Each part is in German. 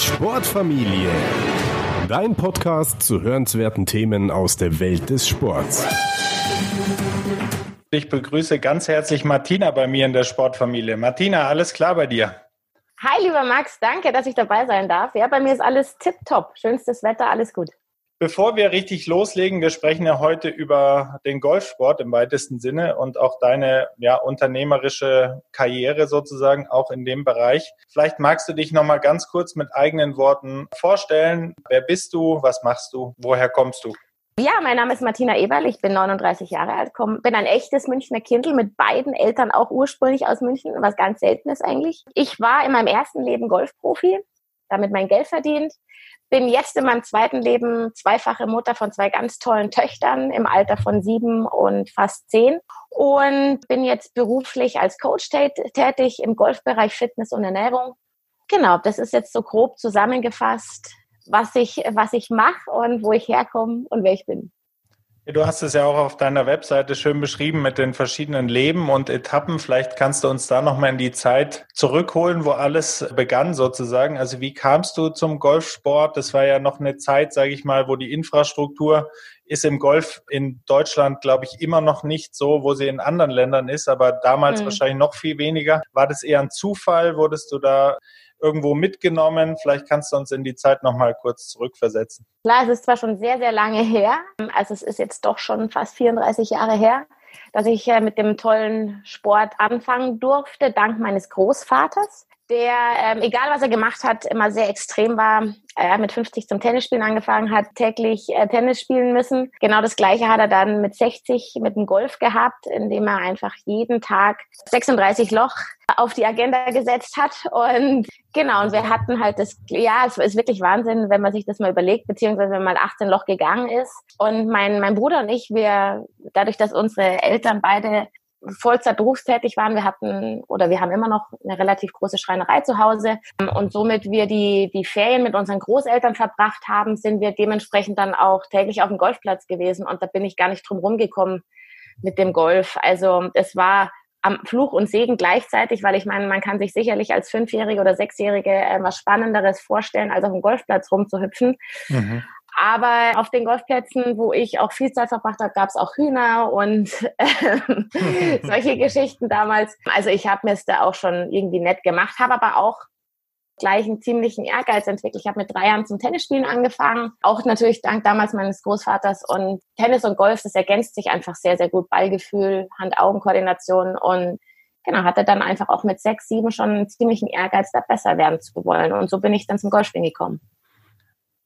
Sportfamilie. Dein Podcast zu hörenswerten Themen aus der Welt des Sports. Ich begrüße ganz herzlich Martina bei mir in der Sportfamilie. Martina, alles klar bei dir? Hi, lieber Max, danke, dass ich dabei sein darf. Ja, bei mir ist alles tipptopp. Schönstes Wetter, alles gut. Bevor wir richtig loslegen, wir sprechen ja heute über den Golfsport im weitesten Sinne und auch deine ja, unternehmerische Karriere sozusagen auch in dem Bereich. Vielleicht magst du dich nochmal ganz kurz mit eigenen Worten vorstellen. Wer bist du? Was machst du? Woher kommst du? Ja, mein Name ist Martina Eberl, ich bin 39 Jahre alt, komm, bin ein echtes Münchner Kindl mit beiden Eltern auch ursprünglich aus München, was ganz selten ist eigentlich. Ich war in meinem ersten Leben Golfprofi, damit mein Geld verdient, bin jetzt in meinem zweiten Leben zweifache Mutter von zwei ganz tollen Töchtern im Alter von sieben und fast zehn und bin jetzt beruflich als Coach tätig im Golfbereich Fitness und Ernährung. Genau, das ist jetzt so grob zusammengefasst, was ich, was ich mache und wo ich herkomme und wer ich bin. Du hast es ja auch auf deiner Webseite schön beschrieben mit den verschiedenen Leben und Etappen. Vielleicht kannst du uns da nochmal in die Zeit zurückholen, wo alles begann sozusagen. Also wie kamst du zum Golfsport? Das war ja noch eine Zeit, sage ich mal, wo die Infrastruktur ist im Golf in Deutschland, glaube ich, immer noch nicht so, wo sie in anderen Ländern ist, aber damals mhm. wahrscheinlich noch viel weniger. War das eher ein Zufall? Wurdest du da irgendwo mitgenommen? Vielleicht kannst du uns in die Zeit noch mal kurz zurückversetzen. Klar, es ist zwar schon sehr, sehr lange her, also es ist jetzt doch schon fast 34 Jahre her, dass ich äh, mit dem tollen Sport anfangen durfte, dank meines Großvaters der, ähm, egal was er gemacht hat, immer sehr extrem war. Er hat mit 50 zum Tennisspielen angefangen, hat täglich äh, Tennis spielen müssen. Genau das Gleiche hat er dann mit 60 mit dem Golf gehabt, indem er einfach jeden Tag 36 Loch auf die Agenda gesetzt hat. Und genau, und wir hatten halt das, ja, es ist wirklich Wahnsinn, wenn man sich das mal überlegt, beziehungsweise wenn man 18 Loch gegangen ist. Und mein, mein Bruder und ich, wir, dadurch, dass unsere Eltern beide Vollzeit berufstätig waren. Wir hatten oder wir haben immer noch eine relativ große Schreinerei zu Hause. Und somit wir die, die Ferien mit unseren Großeltern verbracht haben, sind wir dementsprechend dann auch täglich auf dem Golfplatz gewesen. Und da bin ich gar nicht drum rumgekommen mit dem Golf. Also es war am Fluch und Segen gleichzeitig, weil ich meine, man kann sich sicherlich als Fünfjährige oder Sechsjährige äh, was Spannenderes vorstellen, als auf dem Golfplatz rumzuhüpfen. Mhm. Aber auf den Golfplätzen, wo ich auch viel Zeit verbracht habe, gab es auch Hühner und äh, solche Geschichten damals. Also ich habe mir es da auch schon irgendwie nett gemacht, habe aber auch gleich einen ziemlichen Ehrgeiz entwickelt. Ich habe mit drei Jahren zum Tennisspielen angefangen, auch natürlich dank damals meines Großvaters. Und Tennis und Golf, das ergänzt sich einfach sehr, sehr gut. Ballgefühl, Hand-Augen-Koordination und genau, hatte dann einfach auch mit sechs, sieben schon einen ziemlichen Ehrgeiz, da besser werden zu wollen. Und so bin ich dann zum Golfspielen gekommen.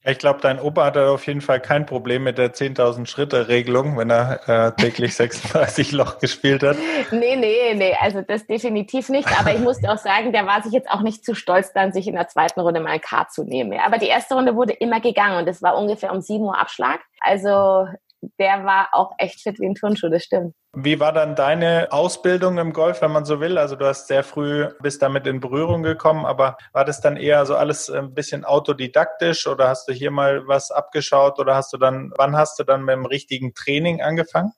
Ich glaube, dein Opa hat auf jeden Fall kein Problem mit der 10.000 Schritte Regelung, wenn er äh, täglich 36 Loch gespielt hat. Nee, nee, nee, also das definitiv nicht. Aber ich musste auch sagen, der war sich jetzt auch nicht zu stolz, dann sich in der zweiten Runde mal ein K zu nehmen. Aber die erste Runde wurde immer gegangen und es war ungefähr um 7 Uhr Abschlag. Also der war auch echt fit wie ein Turnschuh, das stimmt. Wie war dann deine Ausbildung im Golf, wenn man so will? Also du hast sehr früh bist damit in Berührung gekommen, aber war das dann eher so alles ein bisschen autodidaktisch oder hast du hier mal was abgeschaut oder hast du dann, wann hast du dann mit dem richtigen Training angefangen?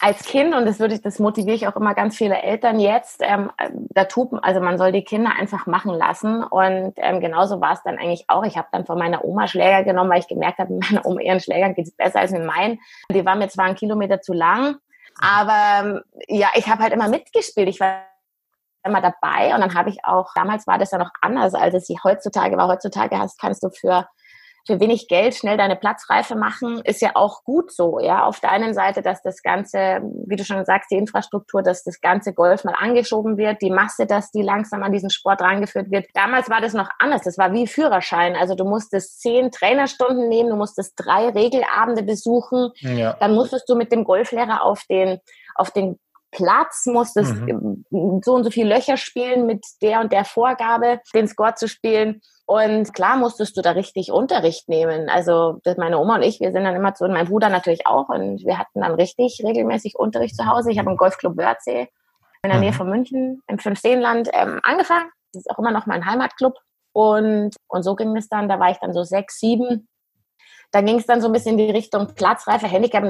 Als Kind, und das würde ich, das motiviere ich auch immer ganz viele Eltern jetzt, ähm, da tut, also man soll die Kinder einfach machen lassen. Und ähm, genauso war es dann eigentlich auch. Ich habe dann von meiner Oma Schläger genommen, weil ich gemerkt habe, mit meiner Oma ihren Schlägern geht es besser als mit meinen. Die waren mir zwar einen Kilometer zu lang, aber ähm, ja, ich habe halt immer mitgespielt. Ich war immer dabei und dann habe ich auch, damals war das ja noch anders, als es heutzutage war. Heutzutage hast, kannst du für für wenig Geld schnell deine Platzreife machen, ist ja auch gut so, ja. Auf der einen Seite, dass das Ganze, wie du schon sagst, die Infrastruktur, dass das ganze Golf mal angeschoben wird, die Masse, dass die langsam an diesen Sport rangeführt wird. Damals war das noch anders. Das war wie Führerschein. Also du musstest zehn Trainerstunden nehmen, du musstest drei Regelabende besuchen. Ja. Dann musstest du mit dem Golflehrer auf den, auf den Platz, musstest mhm. so und so viele Löcher spielen mit der und der Vorgabe, den Score zu spielen. Und klar musstest du da richtig Unterricht nehmen. Also meine Oma und ich, wir sind dann immer zu, und mein Bruder natürlich auch. Und wir hatten dann richtig regelmäßig Unterricht zu Hause. Ich habe im Golfclub Wörthsee in der Nähe mhm. von München im Fünfseenland ähm, angefangen. Das ist auch immer noch mein Heimatclub. Und, und so ging es dann, da war ich dann so sechs, sieben. Da ging es dann so ein bisschen in die Richtung Platzreife, Handicap.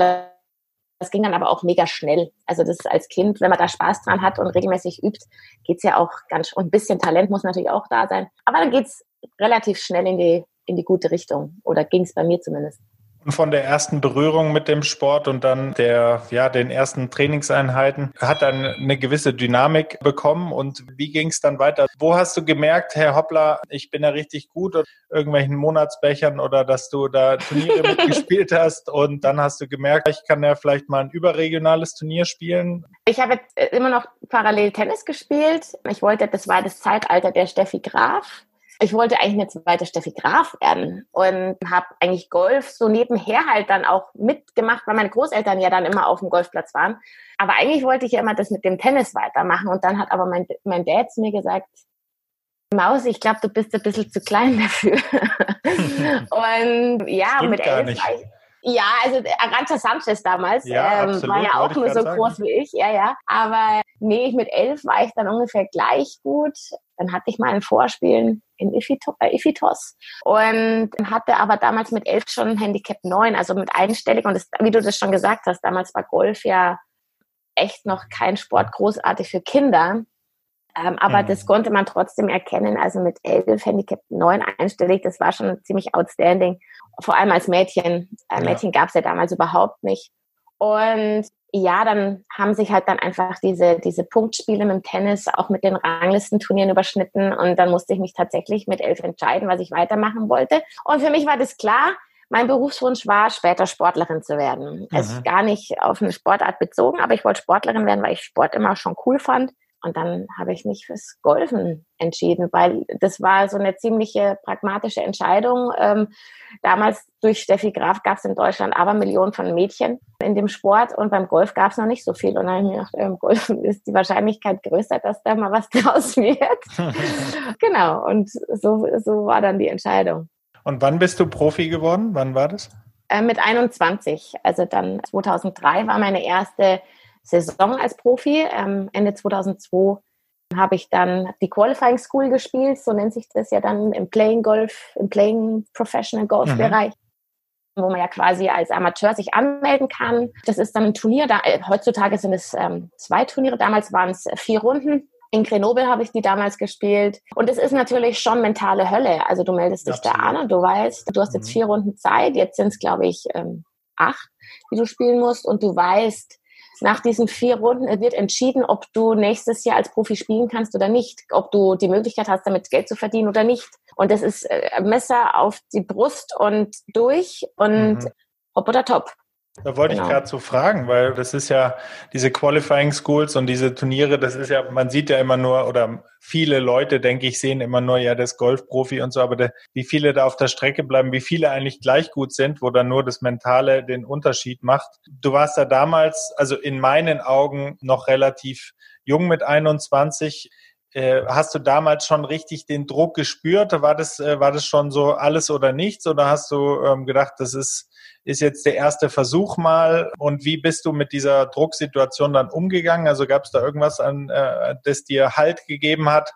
Das ging dann aber auch mega schnell. Also das ist als Kind, wenn man da Spaß dran hat und regelmäßig übt, geht's ja auch ganz, und ein bisschen Talent muss natürlich auch da sein. Aber dann geht's relativ schnell in die, in die gute Richtung. Oder ging es bei mir zumindest von der ersten Berührung mit dem Sport und dann der, ja, den ersten Trainingseinheiten hat dann eine gewisse Dynamik bekommen. Und wie ging es dann weiter? Wo hast du gemerkt, Herr Hoppler, ich bin da richtig gut oder irgendwelchen Monatsbechern oder dass du da Turniere mitgespielt hast und dann hast du gemerkt, ich kann ja vielleicht mal ein überregionales Turnier spielen? Ich habe immer noch parallel Tennis gespielt. Ich wollte, das war das Zeitalter der Steffi Graf ich wollte eigentlich eine zweite Steffi Graf werden und habe eigentlich Golf so nebenher halt dann auch mitgemacht, weil meine Großeltern ja dann immer auf dem Golfplatz waren. Aber eigentlich wollte ich ja immer das mit dem Tennis weitermachen und dann hat aber mein, mein Dad zu mir gesagt, Maus, ich glaube, du bist ein bisschen zu klein dafür. und ja, Stimmt mit elf nicht. Ja, also Arantxa Sanchez damals ja, ähm, war ja auch nur so sagen. groß wie ich, ja, ja. Aber nee, mit elf war ich dann ungefähr gleich gut. Dann hatte ich mal ein Vorspielen in äh, Ifitos und hatte aber damals mit elf schon Handicap 9, also mit einstellig. Und das, wie du das schon gesagt hast, damals war Golf ja echt noch kein Sport großartig für Kinder. Ähm, aber mhm. das konnte man trotzdem erkennen. Also mit elf Handicap 9 einstellig, das war schon ziemlich outstanding. Vor allem als Mädchen. Äh, Mädchen ja. gab es ja damals überhaupt nicht. Und ja, dann haben sich halt dann einfach diese, diese Punktspiele mit dem Tennis auch mit den Ranglistenturnieren überschnitten und dann musste ich mich tatsächlich mit elf entscheiden, was ich weitermachen wollte. Und für mich war das klar, mein Berufswunsch war, später Sportlerin zu werden. Mhm. Also gar nicht auf eine Sportart bezogen, aber ich wollte Sportlerin werden, weil ich Sport immer schon cool fand. Und dann habe ich mich fürs Golfen entschieden, weil das war so eine ziemliche pragmatische Entscheidung. Ähm, damals durch Steffi Graf gab es in Deutschland aber Millionen von Mädchen in dem Sport und beim Golf gab es noch nicht so viel. Und dann habe ich mir gedacht, im Golfen ist die Wahrscheinlichkeit größer, dass da mal was draus wird. genau, und so, so war dann die Entscheidung. Und wann bist du Profi geworden? Wann war das? Äh, mit 21. Also dann 2003 war meine erste Saison als Profi. Ähm, Ende 2002 habe ich dann die Qualifying School gespielt, so nennt sich das ja dann im Playing Golf, im Playing Professional Golf mhm. Bereich. wo man ja quasi als Amateur sich anmelden kann. Das ist dann ein Turnier. Da, äh, heutzutage sind es ähm, zwei Turniere. Damals waren es vier Runden. In Grenoble habe ich die damals gespielt. Und es ist natürlich schon mentale Hölle. Also du meldest dich Absolut. da an und du weißt, du hast jetzt mhm. vier Runden Zeit. Jetzt sind es, glaube ich, ähm, acht, die du spielen musst. Und du weißt, nach diesen vier Runden wird entschieden, ob du nächstes Jahr als Profi spielen kannst oder nicht, ob du die Möglichkeit hast, damit Geld zu verdienen oder nicht. Und das ist äh, Messer auf die Brust und durch und mhm. hopp oder top. Da wollte genau. ich gerade so fragen, weil das ist ja diese Qualifying Schools und diese Turniere, das ist ja, man sieht ja immer nur, oder viele Leute, denke ich, sehen immer nur ja das Golfprofi und so, aber de, wie viele da auf der Strecke bleiben, wie viele eigentlich gleich gut sind, wo dann nur das Mentale den Unterschied macht. Du warst da damals, also in meinen Augen noch relativ jung mit 21. Äh, hast du damals schon richtig den Druck gespürt? War das, äh, war das schon so alles oder nichts? Oder hast du ähm, gedacht, das ist ist jetzt der erste Versuch mal. Und wie bist du mit dieser Drucksituation dann umgegangen? Also gab es da irgendwas, an, äh, das dir Halt gegeben hat?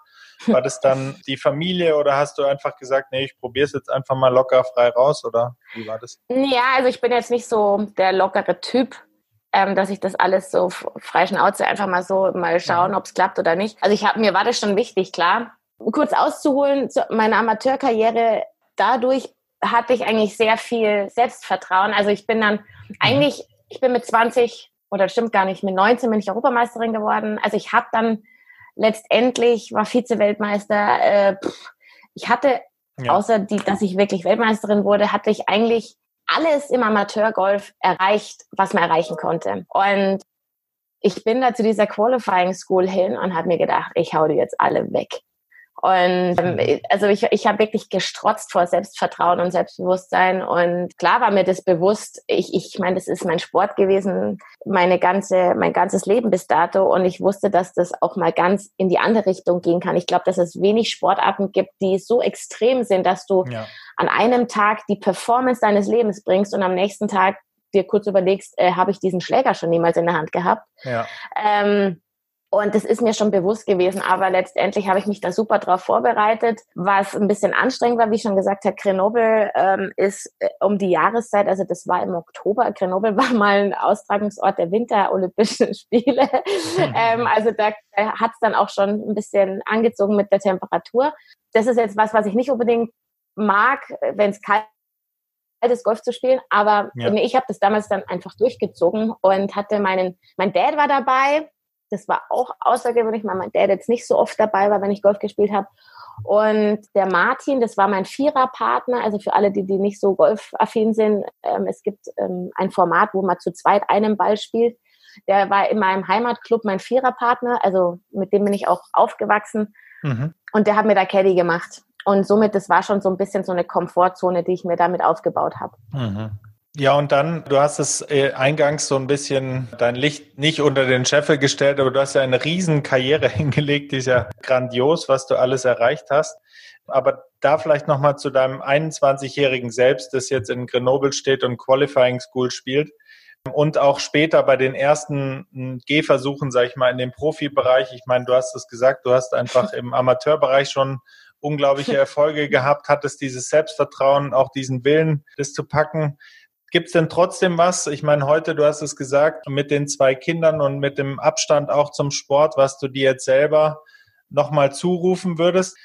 War das dann die Familie oder hast du einfach gesagt, nee, ich probiere es jetzt einfach mal locker frei raus oder wie war das? Ja, also ich bin jetzt nicht so der lockere Typ, ähm, dass ich das alles so frei Schnauze einfach mal so mal schauen, mhm. ob es klappt oder nicht. Also ich habe mir war das schon wichtig, klar. Kurz auszuholen, meine Amateurkarriere dadurch hatte ich eigentlich sehr viel Selbstvertrauen. Also ich bin dann mhm. eigentlich, ich bin mit 20 oder stimmt gar nicht, mit 19 bin ich Europameisterin geworden. Also ich habe dann letztendlich war Vize-Weltmeister. Äh, ich hatte, ja. außer die, dass ich wirklich Weltmeisterin wurde, hatte ich eigentlich alles im Amateurgolf erreicht, was man erreichen konnte. Und ich bin da zu dieser Qualifying School hin und habe mir gedacht, ich hau die jetzt alle weg. Und ähm, mhm. also ich, ich habe wirklich gestrotzt vor Selbstvertrauen und Selbstbewusstsein. Und klar war mir das bewusst. Ich, ich meine, das ist mein Sport gewesen, meine ganze, mein ganzes Leben bis dato. Und ich wusste, dass das auch mal ganz in die andere Richtung gehen kann. Ich glaube, dass es wenig Sportarten gibt, die so extrem sind, dass du ja. an einem Tag die Performance deines Lebens bringst und am nächsten Tag dir kurz überlegst, äh, habe ich diesen Schläger schon niemals in der Hand gehabt. Ja. Ähm, Und das ist mir schon bewusst gewesen, aber letztendlich habe ich mich da super drauf vorbereitet. Was ein bisschen anstrengend war, wie ich schon gesagt habe, Grenoble ähm, ist äh, um die Jahreszeit, also das war im Oktober. Grenoble war mal ein Austragungsort der Winter-Olympischen Spiele. ähm, also da, da hat es dann auch schon ein bisschen angezogen mit der Temperatur. Das ist jetzt was, was ich nicht unbedingt mag, wenn es kalt ist, Golf zu spielen, aber ja. ich habe das damals dann einfach durchgezogen und hatte meinen, mein Dad war dabei, das war auch außergewöhnlich, weil mein Dad jetzt nicht so oft dabei war, wenn ich Golf gespielt habe. Und der Martin, das war mein Viererpartner, also für alle, die, die nicht so golfaffin sind, ähm, es gibt ähm, ein Format, wo man zu zweit einen Ball spielt. Der war in meinem Heimatclub mein Viererpartner, also mit dem bin ich auch aufgewachsen. Mhm. Und der hat mir da Caddy gemacht. Und somit, das war schon so ein bisschen so eine Komfortzone, die ich mir damit aufgebaut habe. Mhm. Ja, und dann, du hast es äh, eingangs so ein bisschen dein Licht nicht unter den Scheffel gestellt, aber du hast ja eine riesen Karriere hingelegt, die ist ja grandios, was du alles erreicht hast. Aber da vielleicht nochmal zu deinem 21-jährigen Selbst, das jetzt in Grenoble steht und Qualifying School spielt und auch später bei den ersten hm, Gehversuchen, sag ich mal, in dem Profibereich. Ich meine, du hast es gesagt, du hast einfach im Amateurbereich schon unglaubliche Erfolge gehabt, hattest dieses Selbstvertrauen, auch diesen Willen, das zu packen. Gibt es denn trotzdem was? Ich meine, heute, du hast es gesagt, mit den zwei Kindern und mit dem Abstand auch zum Sport, was du dir jetzt selber nochmal zurufen würdest?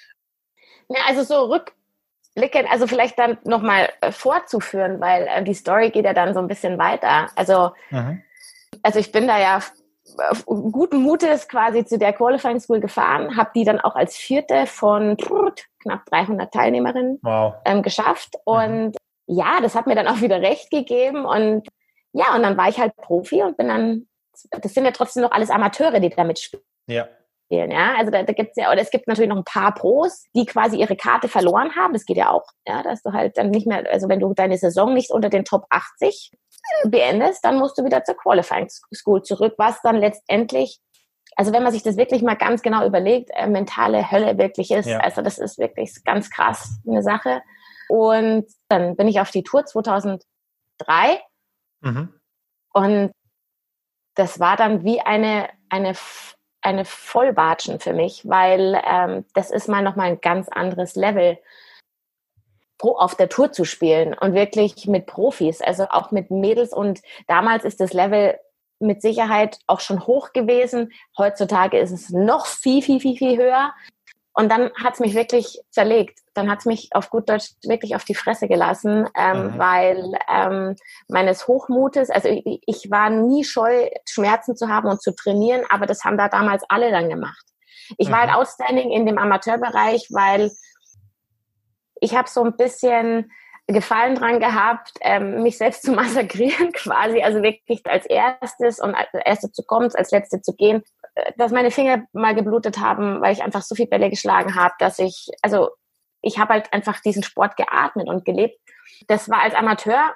Ja, also so rückblickend, also vielleicht dann nochmal äh, vorzuführen, weil äh, die Story geht ja dann so ein bisschen weiter. Also, mhm. also ich bin da ja guten Mutes quasi zu der Qualifying School gefahren, habe die dann auch als vierte von knapp 300 Teilnehmerinnen wow. ähm, geschafft mhm. Ja, das hat mir dann auch wieder recht gegeben und ja, und dann war ich halt Profi und bin dann, das sind ja trotzdem noch alles Amateure, die damit spielen. Ja. Ja, also da, da gibt es ja, oder es gibt natürlich noch ein paar Pros, die quasi ihre Karte verloren haben. Das geht ja auch, ja, dass du halt dann nicht mehr, also wenn du deine Saison nicht unter den Top 80 beendest, dann musst du wieder zur Qualifying School zurück, was dann letztendlich, also wenn man sich das wirklich mal ganz genau überlegt, äh, mentale Hölle wirklich ist. Ja. Also das ist wirklich ganz krass eine Sache. Und dann bin ich auf die Tour 2003 mhm. und das war dann wie eine, eine, eine Vollbatschen für mich, weil ähm, das ist mal nochmal ein ganz anderes Level auf der Tour zu spielen und wirklich mit Profis, also auch mit Mädels. Und damals ist das Level mit Sicherheit auch schon hoch gewesen. Heutzutage ist es noch viel, viel, viel, viel höher. Und dann hat es mich wirklich zerlegt. Dann hat es mich auf gut Deutsch wirklich auf die Fresse gelassen, ähm, mhm. weil ähm, meines Hochmutes, also ich, ich, war nie scheu, Schmerzen zu haben und zu trainieren, aber das haben da damals alle dann gemacht. Ich mhm. war halt mhm. outstanding in dem Amateurbereich, weil ich habe so ein bisschen Gefallen dran gehabt, ähm, mich selbst zu massakrieren quasi, also wirklich als erstes und als erste zu kommen, als letzte zu gehen dass meine Finger mal geblutet haben, weil ich einfach so viel Bälle geschlagen habe, dass ich, also ich habe halt einfach diesen Sport geatmet und gelebt. Das war als Amateur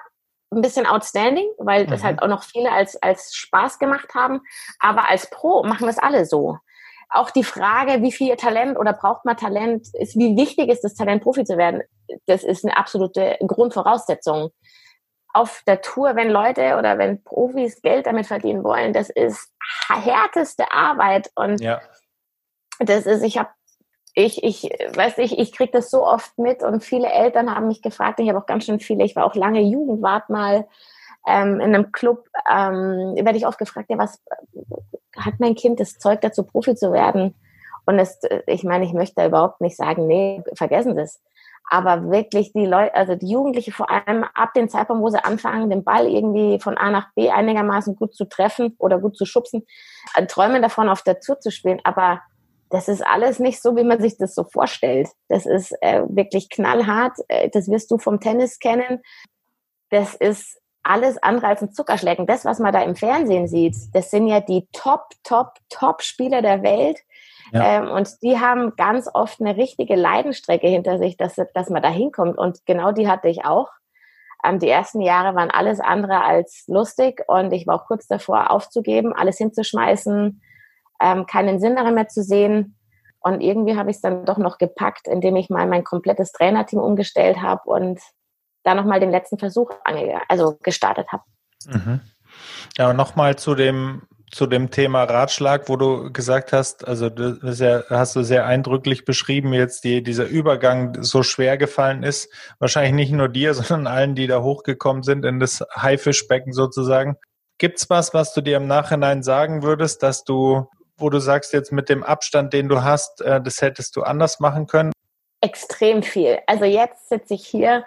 ein bisschen outstanding, weil mhm. das halt auch noch viele als, als Spaß gemacht haben. Aber als Pro machen das alle so. Auch die Frage, wie viel Talent oder braucht man Talent, ist, wie wichtig ist das Talent, Profi zu werden, das ist eine absolute Grundvoraussetzung auf der Tour, wenn Leute oder wenn Profis Geld damit verdienen wollen, das ist härteste Arbeit und ja. das ist, ich habe ich, ich, weiß ich, ich kriege das so oft mit und viele Eltern haben mich gefragt, ich habe auch ganz schön viele, ich war auch lange Jugendwart mal ähm, in einem Club, ähm, werde ich oft gefragt, ja, was hat mein Kind das Zeug dazu, Profi zu werden? Und es, ich meine, ich möchte da überhaupt nicht sagen, nee, vergessen Sie es. Aber wirklich die Leute, also die Jugendliche vor allem ab dem Zeitpunkt, wo sie anfangen, den Ball irgendwie von A nach B einigermaßen gut zu treffen oder gut zu schubsen, äh, träumen davon, auf der Tour zu spielen. Aber das ist alles nicht so, wie man sich das so vorstellt. Das ist äh, wirklich knallhart. Äh, das wirst du vom Tennis kennen. Das ist alles andere als ein Zuckerschlecken. Das, was man da im Fernsehen sieht, das sind ja die Top, Top, Top Spieler der Welt. Ja. Ähm, und die haben ganz oft eine richtige Leidenstrecke hinter sich, dass, dass man da hinkommt. Und genau die hatte ich auch. Ähm, die ersten Jahre waren alles andere als lustig und ich war auch kurz davor aufzugeben, alles hinzuschmeißen, ähm, keinen Sinn darin mehr zu sehen. Und irgendwie habe ich es dann doch noch gepackt, indem ich mal mein komplettes Trainerteam umgestellt habe und da nochmal den letzten Versuch also gestartet habe. Mhm. Ja, nochmal zu dem zu dem Thema Ratschlag, wo du gesagt hast, also das ja, hast du sehr eindrücklich beschrieben, jetzt die, dieser Übergang so schwer gefallen ist. Wahrscheinlich nicht nur dir, sondern allen, die da hochgekommen sind in das Haifischbecken sozusagen. Gibt's was, was du dir im Nachhinein sagen würdest, dass du, wo du sagst, jetzt mit dem Abstand, den du hast, äh, das hättest du anders machen können? Extrem viel. Also jetzt sitze ich hier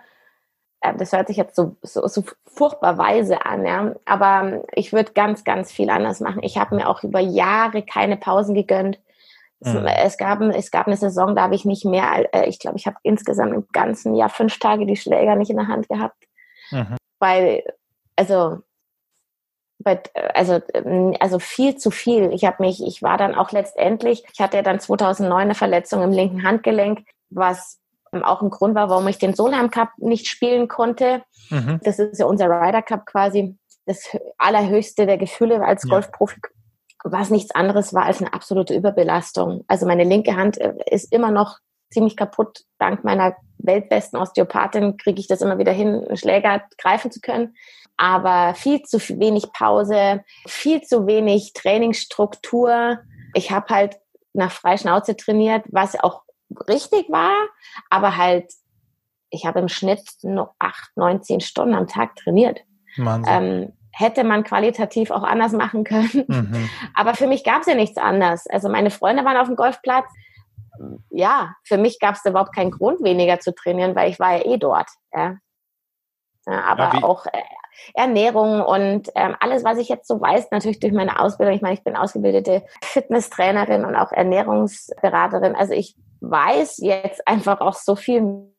das hört sich jetzt so, so, so furchtbar weise an, ja. Aber ich würde ganz, ganz viel anders machen. Ich habe mir auch über Jahre keine Pausen gegönnt. Mhm. Es, gab, es gab eine Saison, da habe ich nicht mehr, äh, ich glaube, ich habe insgesamt im ganzen Jahr fünf Tage die Schläger nicht in der Hand gehabt. Mhm. Weil, also, also, also viel zu viel. Ich habe mich, ich war dann auch letztendlich, ich hatte dann 2009 eine Verletzung im linken Handgelenk, was auch ein Grund war, warum ich den Solheim Cup nicht spielen konnte. Mhm. Das ist ja unser Ryder Cup quasi, das allerhöchste der Gefühle als ja. Golfprofi, was nichts anderes war als eine absolute Überbelastung. Also meine linke Hand äh, ist immer noch ziemlich kaputt. Dank meiner weltbesten Osteopathin kriege ich das immer wieder hin, einen Schläger greifen zu können. Aber viel zu wenig Pause, viel zu wenig Trainingsstruktur. Ich habe halt nach Freischnauze trainiert, was auch richtig war, aber halt, ich habe im Schnitt nur acht, neun, zehn Stunden am Tag trainiert. Ähm, hätte man qualitativ auch anders machen können. Mhm. Aber für mich gab es ja nichts anders. Also meine Freunde waren auf dem Golfplatz. Ja, für mich gab es überhaupt keinen Grund, weniger zu trainieren, weil ich war ja eh dort. Ja. ja aber ja, auch äh, Ernährung und ähm, alles, was ich jetzt so weiß, natürlich durch meine Ausbildung. Ich meine, ich bin ausgebildete Fitnesstrainerin und auch Ernährungsberaterin. Also ich weiß jetzt einfach auch so viel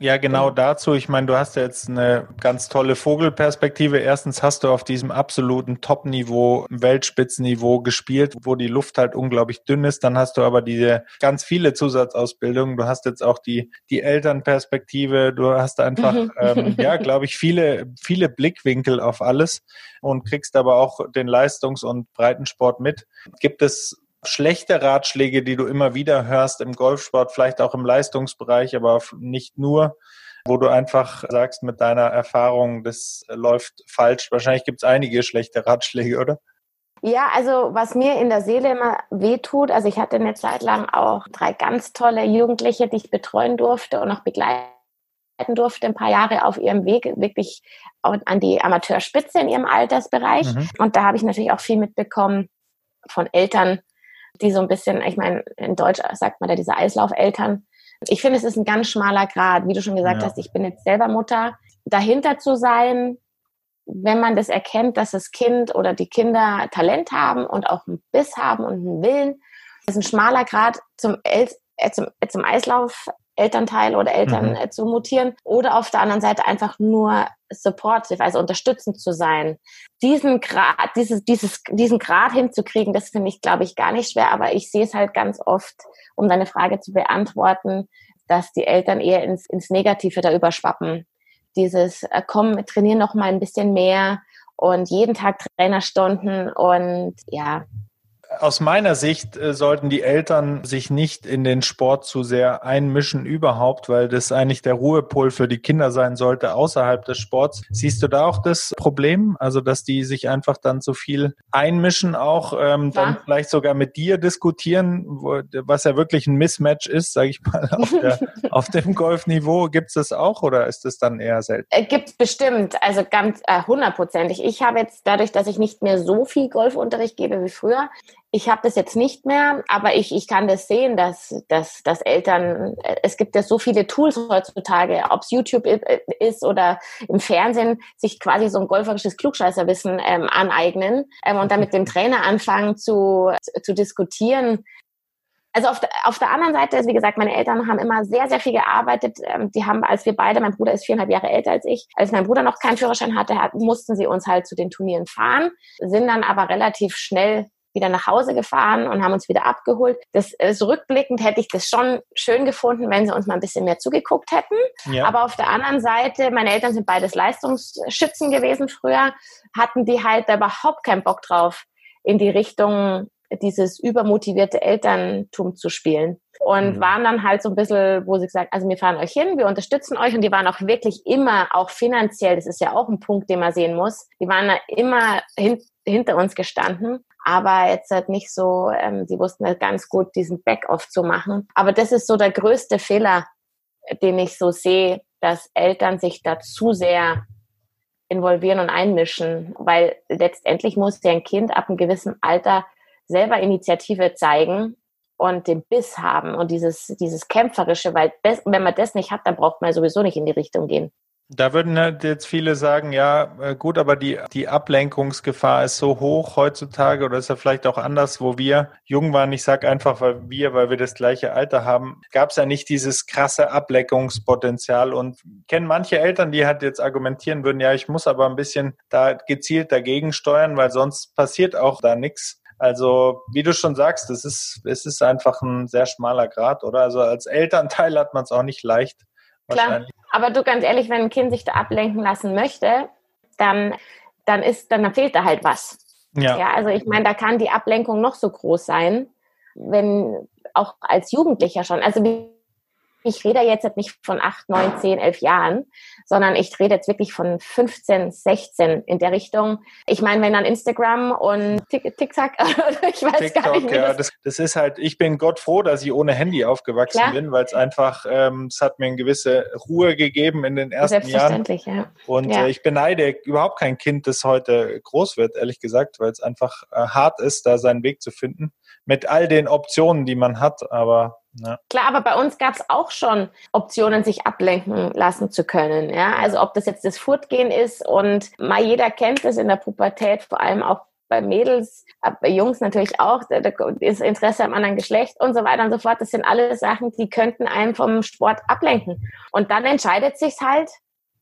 ja, genau dazu. Ich meine, du hast ja jetzt eine ganz tolle Vogelperspektive. Erstens hast du auf diesem absoluten Top-Niveau, Weltspitzenniveau gespielt, wo die Luft halt unglaublich dünn ist. Dann hast du aber diese ganz viele Zusatzausbildungen. Du hast jetzt auch die, die Elternperspektive. Du hast einfach, ähm, ja, glaube ich, viele, viele Blickwinkel auf alles und kriegst aber auch den Leistungs- und Breitensport mit. Gibt es schlechte Ratschläge, die du immer wieder hörst im Golfsport, vielleicht auch im Leistungsbereich, aber nicht nur, wo du einfach sagst mit deiner Erfahrung, das läuft falsch. Wahrscheinlich gibt es einige schlechte Ratschläge, oder? Ja, also was mir in der Seele immer wehtut, also ich hatte eine Zeit lang auch drei ganz tolle Jugendliche, die ich betreuen durfte und auch begleiten durfte, ein paar Jahre auf ihrem Weg wirklich an die Amateurspitze in ihrem Altersbereich. Mhm. Und da habe ich natürlich auch viel mitbekommen von Eltern, die so ein bisschen, ich meine, in Deutsch sagt man ja diese Eislaufeltern. Ich finde, es ist ein ganz schmaler Grad, wie du schon gesagt ja. hast, ich bin jetzt selber Mutter. Dahinter zu sein, wenn man das erkennt, dass das Kind oder die Kinder Talent haben und auch einen Biss haben und einen Willen, ist ein schmaler Grad zum, El äh, zum, äh, zum Eislauf Elternteil oder Eltern mhm. äh, zu mutieren oder auf der anderen Seite einfach nur supportive, also unterstützend zu sein. Diesen Grad, dieses, dieses, diesen Grad hinzukriegen, das finde ich, glaube ich, gar nicht schwer, aber ich sehe es halt ganz oft, um deine Frage zu beantworten, dass die Eltern eher ins, ins Negative da überschwappen. Dieses, äh, komm, trainieren noch mal ein bisschen mehr und jeden Tag Trainerstunden und ja, aus meiner Sicht äh, sollten die Eltern sich nicht in den Sport zu sehr einmischen überhaupt, weil das eigentlich der Ruhepol für die Kinder sein sollte außerhalb des Sports. Siehst du da auch das Problem? Also, dass die sich einfach dann zu viel einmischen, auch ähm, ja. dann vielleicht sogar mit dir diskutieren, wo, was ja wirklich ein Mismatch ist, sage ich mal, auf, der, auf dem Golfniveau. Gibt es das auch oder ist das dann eher selten? Äh, Gibt es bestimmt, also ganz äh, hundertprozentig. ich habe jetzt dadurch, dass ich nicht mehr so viel Golfunterricht gebe wie früher, ich habe das jetzt nicht mehr, aber ich, ich kann das sehen, dass, dass, dass Eltern, es gibt ja so viele Tools heutzutage, ob es YouTube ist oder im Fernsehen, sich quasi so ein golferisches Klugscheißerwissen ähm, aneignen ähm, und dann mit dem Trainer anfangen zu, zu diskutieren. Also auf auf der anderen Seite, wie gesagt, meine Eltern haben immer sehr, sehr viel gearbeitet. Ähm, die haben, als wir beide, mein Bruder ist viereinhalb Jahre älter als ich, als mein Bruder noch keinen Führerschein hatte, mussten sie uns halt zu den Turnieren fahren, sind dann aber relativ schnell wieder nach Hause gefahren und haben uns wieder abgeholt. Das äh, so rückblickend hätte ich das schon schön gefunden, wenn sie uns mal ein bisschen mehr zugeguckt hätten. Ja. Aber auf der anderen Seite, meine Eltern sind beides Leistungsschützen gewesen früher, hatten die halt da überhaupt keinen Bock drauf, in die Richtung dieses übermotivierte Elterntum zu spielen. Und mhm. waren dann halt so ein bisschen, wo sie gesagt, also wir fahren euch hin, wir unterstützen euch und die waren auch wirklich immer, auch finanziell, das ist ja auch ein Punkt, den man sehen muss, die waren da immer hin, hinter uns gestanden, aber jetzt halt nicht so, ähm, sie wussten halt ganz gut, diesen Back-off zu machen. Aber das ist so der größte Fehler, den ich so sehe, dass Eltern sich da zu sehr involvieren und einmischen, weil letztendlich muss ja ein Kind ab einem gewissen Alter selber Initiative zeigen und den Biss haben und dieses, dieses Kämpferische, weil das, wenn man das nicht hat, dann braucht man sowieso nicht in die Richtung gehen. Da würden jetzt viele sagen, ja, äh, gut, aber die, die Ablenkungsgefahr ist so hoch heutzutage oder ist ja vielleicht auch anders, wo wir jung waren. Ich sage einfach, weil wir, weil wir das gleiche Alter haben, gab es ja nicht dieses krasse Ablenkungspotenzial und kennen manche Eltern, die halt jetzt argumentieren würden, ja, ich muss aber ein bisschen da gezielt dagegen steuern, weil sonst passiert auch da nichts. Also, wie du schon sagst, es ist, es ist einfach ein sehr schmaler Grad, oder? Also als Elternteil hat man es auch nicht leicht. Klar, aber du ganz ehrlich, wenn ein Kind sich da ablenken lassen möchte, dann, dann ist, dann fehlt da halt was. Ja. ja also ich meine, da kann die Ablenkung noch so groß sein, wenn auch als Jugendlicher schon. Also ich rede jetzt nicht von 8, 9, 10, 11 Jahren, sondern ich rede jetzt wirklich von 15, 16 in der Richtung. Ich meine, wenn dann Instagram und TikTok, ich weiß TikTok, gar nicht. Ja, das, das, ist halt, ich bin Gott froh, dass ich ohne Handy aufgewachsen Klar. bin, weil es einfach, ähm, es hat mir eine gewisse Ruhe gegeben in den ersten Selbstverständlich, Jahren. Ja. Und ja. Äh, ich beneide überhaupt kein Kind, das heute groß wird, ehrlich gesagt, weil es einfach äh, hart ist, da seinen Weg zu finden mit all den Optionen, die man hat. Aber ja. Klar, aber bei uns gab es auch schon Optionen, sich ablenken lassen zu können. Ja? Also ob das jetzt das Furtgehen ist und mal jeder kennt es in der Pubertät, vor allem auch bei Mädels, bei Jungs natürlich auch, das Interesse am anderen Geschlecht und so weiter und so fort. Das sind alle Sachen, die könnten einen vom Sport ablenken. Und dann entscheidet sich halt,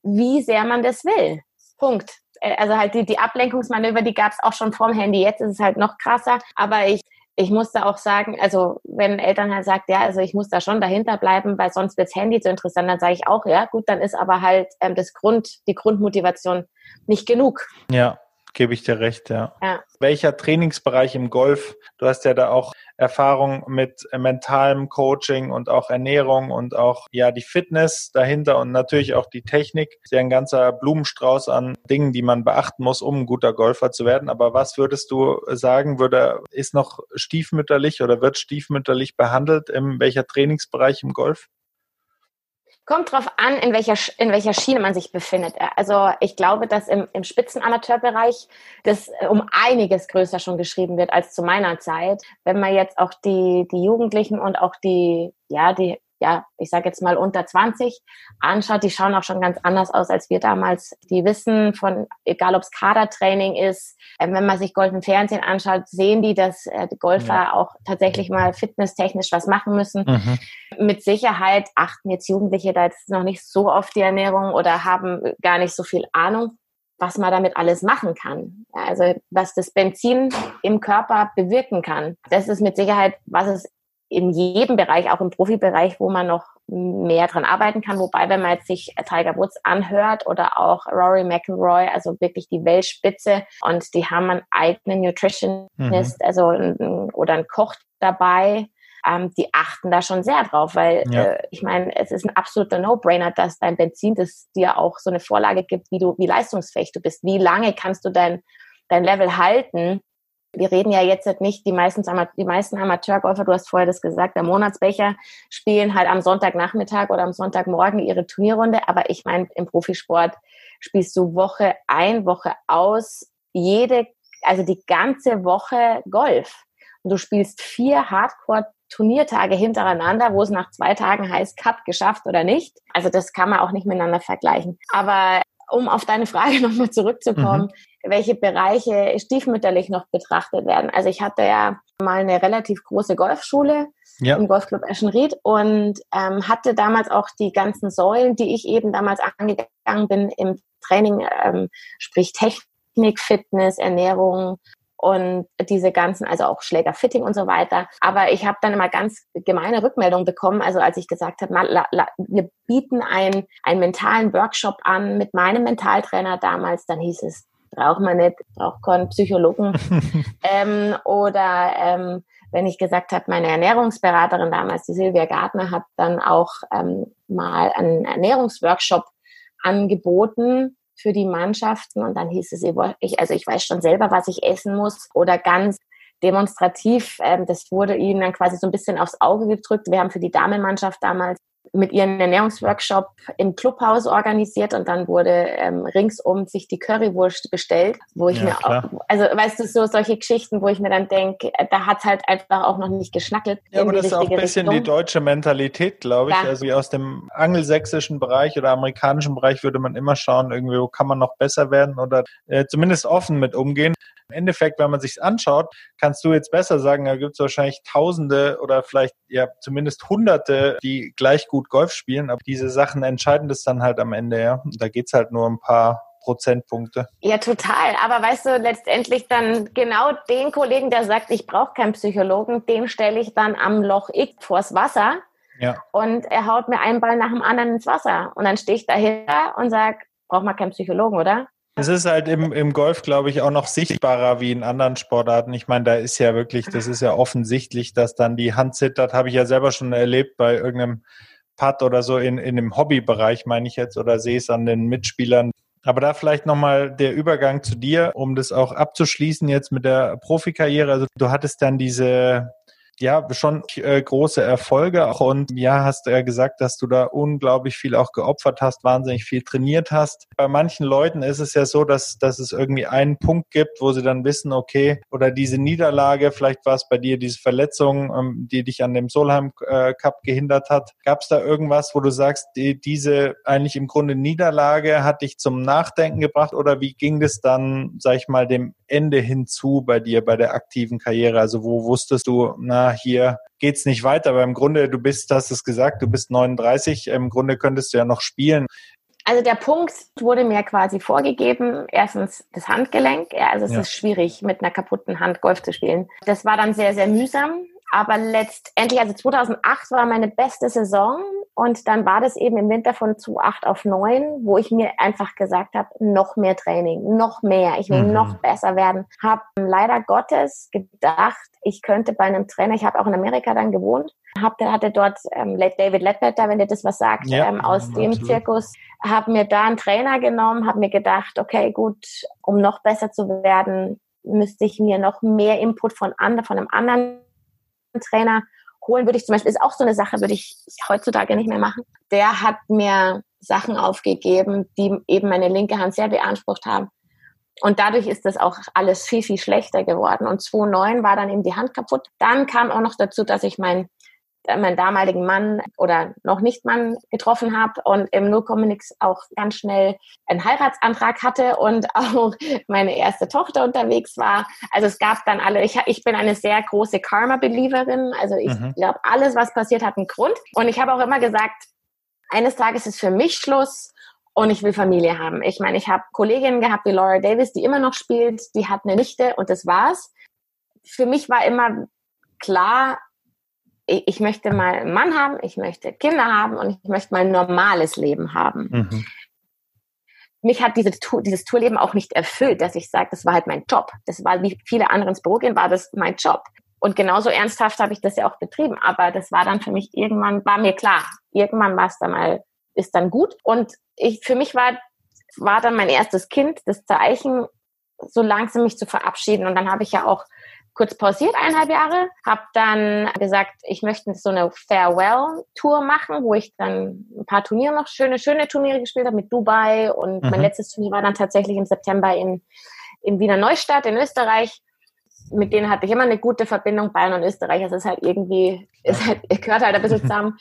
wie sehr man das will. Punkt. Äh, also halt die, die Ablenkungsmanöver, die gab es auch schon vorm Handy. Jetzt ist es halt noch krasser. Aber ich ich muss da auch sagen, also wenn Eltern halt sagt, ja, also ich muss da schon dahinter bleiben, weil sonst wirds Handy zu interessant, dann sage ich auch, ja, gut, dann ist aber halt ähm, das Grund, die Grundmotivation nicht genug. Ja gebe ich dir recht, ja. ja. Welcher Trainingsbereich im Golf? Du hast ja da auch Erfahrung mit mentalem Coaching und auch Ernährung und auch ja die Fitness dahinter und natürlich auch die Technik. Das ist ja ein ganzer Blumenstrauß an Dingen, die man beachten muss, um ein guter Golfer zu werden. Aber was würdest du sagen, würde, ist noch stiefmütterlich oder wird stiefmütterlich behandelt? In welcher Trainingsbereich im Golf? Kommt drauf an, in welcher, in welcher Schiene man sich befindet. Also ich glaube, dass im, im Spitzenamateurbereich das äh, um einiges größer schon geschrieben wird als zu meiner Zeit. Wenn man jetzt auch die, die Jugendlichen und auch die, ja, die ja, ich sage jetzt mal unter 20 anschaut, die schauen auch schon ganz anders aus als wir damals. Die wissen von, egal ob es Kadertraining ist, äh, wenn man sich Golf im Fernsehen anschaut, sehen die, dass äh, Golfer ja. auch tatsächlich mal fitnesstechnisch was machen müssen. Mhm. Mit Sicherheit achten jetzt Jugendliche da jetzt noch nicht so auf die Ernährung oder haben gar nicht so viel Ahnung was man damit alles machen kann. Also was das Benzin im Körper bewirken kann. Das ist mit Sicherheit, was es in jedem Bereich, auch im Profibereich, wo man noch mehr dran arbeiten kann. Wobei, wenn man jetzt sich Tiger Woods anhört oder auch Rory McIlroy, also wirklich die Weltspitze und die haben einen eigenen Nutritionist, mhm. also oder einen Koch dabei, ähm, die achten da schon sehr drauf, weil ja. äh, ich meine, es ist ein absoluter No-Brainer, dass dein Benzin das dir auch so eine Vorlage gibt, wie du, wie leistungsfähig du bist, wie lange kannst du dein dein Level halten wir reden ja jetzt nicht, die meisten, die meisten Amateurgolfer, du hast vorher das gesagt, der Monatsbecher spielen halt am Sonntagnachmittag oder am Sonntagmorgen ihre Turnierrunde. Aber ich meine, im Profisport spielst du Woche ein, Woche aus, jede, also die ganze Woche Golf. Und du spielst vier Hardcore Turniertage hintereinander, wo es nach zwei Tagen heißt, Cut geschafft oder nicht. Also das kann man auch nicht miteinander vergleichen. Aber um auf deine Frage nochmal zurückzukommen, mhm. welche Bereiche stiefmütterlich noch betrachtet werden. Also ich hatte ja mal eine relativ große Golfschule ja. im Golfclub Eschenried und ähm, hatte damals auch die ganzen Säulen, die ich eben damals angegangen bin im Training, ähm, sprich Technik, Fitness, Ernährung, und diese ganzen, also auch Schlägerfitting und so weiter. Aber ich habe dann immer ganz gemeine Rückmeldungen bekommen, also als ich gesagt habe, wir bieten ein, einen mentalen Workshop an mit meinem Mentaltrainer damals, dann hieß es, braucht man nicht, braucht keinen Psychologen. ähm, oder ähm, wenn ich gesagt habe, meine Ernährungsberaterin damals, die Silvia Gartner, hat dann auch ähm, mal einen Ernährungsworkshop angeboten für die Mannschaften und dann hieß es, ich, also ich weiß schon selber, was ich essen muss oder ganz demonstrativ, ähm, das wurde ihnen dann quasi so ein bisschen aufs Auge gedrückt. Wir haben für die Damenmannschaft damals mit ihren Ernährungsworkshop im Clubhaus organisiert und dann wurde ähm, ringsum sich die Currywurst bestellt, wo ich ja, mir klar. auch, also weißt du, so solche Geschichten, wo ich mir dann denke, äh, da hat halt einfach auch noch nicht geschnackelt. Ja, aber das ist auch ein bisschen Richtung. die deutsche Mentalität, glaube ich. Ja. Also aus dem angelsächsischen Bereich oder amerikanischen Bereich würde man immer schauen, irgendwie, wo kann man noch besser werden oder äh, zumindest offen mit umgehen. Im Endeffekt, wenn man sich anschaut, kannst du jetzt besser sagen, da gibt es wahrscheinlich Tausende oder vielleicht ja zumindest Hunderte, die gleich gut Golf spielen, aber diese Sachen entscheiden das dann halt am Ende, ja. Da geht's halt nur ein paar Prozentpunkte. Ja, total. Aber weißt du, letztendlich dann genau den Kollegen, der sagt, ich brauche keinen Psychologen, den stelle ich dann am Loch X vors Wasser. Ja. Und er haut mir einen Ball nach dem anderen ins Wasser. Und dann stehe ich dahinter und sage, braucht man keinen Psychologen, oder? Es ist halt im, im Golf, glaube ich, auch noch sichtbarer wie in anderen Sportarten. Ich meine, da ist ja wirklich, das ist ja offensichtlich, dass dann die Hand zittert. Habe ich ja selber schon erlebt bei irgendeinem Putt oder so in, in dem Hobbybereich, meine ich jetzt, oder sehe es an den Mitspielern. Aber da vielleicht nochmal der Übergang zu dir, um das auch abzuschließen jetzt mit der Profikarriere. Also du hattest dann diese ja schon äh, große Erfolge auch und ja, hast du ja gesagt, dass du da unglaublich viel auch geopfert hast, wahnsinnig viel trainiert hast. Bei manchen Leuten ist es ja so, dass, dass es irgendwie einen Punkt gibt, wo sie dann wissen, okay, oder diese Niederlage, vielleicht war es bei dir diese Verletzung, ähm, die dich an dem Solheim äh, Cup gehindert hat. Gab es da irgendwas, wo du sagst, die, diese eigentlich im Grunde Niederlage hat dich zum Nachdenken gebracht oder wie ging es dann, sag ich mal, dem Ende hinzu bei dir, bei der aktiven Karriere? Also wo wusstest du, na, hier geht's nicht weiter, aber im Grunde, du bist, hast es gesagt, du bist 39, im Grunde könntest du ja noch spielen. Also der Punkt wurde mir quasi vorgegeben. Erstens das Handgelenk. Ja, also es ja. ist schwierig, mit einer kaputten Hand Golf zu spielen. Das war dann sehr, sehr mühsam. Aber letztendlich, also 2008 war meine beste Saison und dann war das eben im Winter von 2008 auf 9, wo ich mir einfach gesagt habe, noch mehr Training, noch mehr, ich will mhm. noch besser werden. Habe leider Gottes gedacht, ich könnte bei einem Trainer, ich habe auch in Amerika dann gewohnt, hab, hatte dort ähm, David Ledbetter, wenn dir das was sagt, ja, ähm, aus dem absolut. Zirkus, habe mir da einen Trainer genommen, habe mir gedacht, okay, gut, um noch besser zu werden, müsste ich mir noch mehr Input von, andre, von einem anderen Trainer holen würde ich zum Beispiel, ist auch so eine Sache, würde ich heutzutage nicht mehr machen. Der hat mir Sachen aufgegeben, die eben meine linke Hand sehr beansprucht haben. Und dadurch ist das auch alles viel, viel schlechter geworden. Und 2009 war dann eben die Hand kaputt. Dann kam auch noch dazu, dass ich mein meinen damaligen Mann oder noch nicht Mann getroffen habe und im No Nix auch ganz schnell einen Heiratsantrag hatte und auch meine erste Tochter unterwegs war. Also es gab dann alle, ich, ich bin eine sehr große Karma-Believerin. Also ich mhm. glaube, alles, was passiert, hat einen Grund. Und ich habe auch immer gesagt, eines Tages ist für mich Schluss und ich will Familie haben. Ich meine, ich habe Kolleginnen gehabt wie Laura Davis, die immer noch spielt, die hat eine Nichte und das war's. Für mich war immer klar, ich möchte mal einen Mann haben, ich möchte Kinder haben und ich möchte mal ein normales Leben haben. Mhm. Mich hat diese, dieses Tourleben auch nicht erfüllt, dass ich sage, das war halt mein Job. Das war, wie viele andere ins Büro gehen, war das mein Job. Und genauso ernsthaft habe ich das ja auch betrieben. Aber das war dann für mich irgendwann, war mir klar, irgendwann war es dann mal, ist dann gut. Und ich, für mich war, war dann mein erstes Kind das Zeichen, so langsam mich zu verabschieden. Und dann habe ich ja auch kurz pausiert, eineinhalb Jahre, habe dann gesagt, ich möchte so eine Farewell-Tour machen, wo ich dann ein paar Turniere noch, schöne, schöne Turniere gespielt habe mit Dubai und mhm. mein letztes Turnier war dann tatsächlich im September in, in Wiener Neustadt in Österreich mit denen hatte ich immer eine gute Verbindung. Bayern und Österreich, es ist halt irgendwie, es halt, gehört halt ein bisschen zusammen.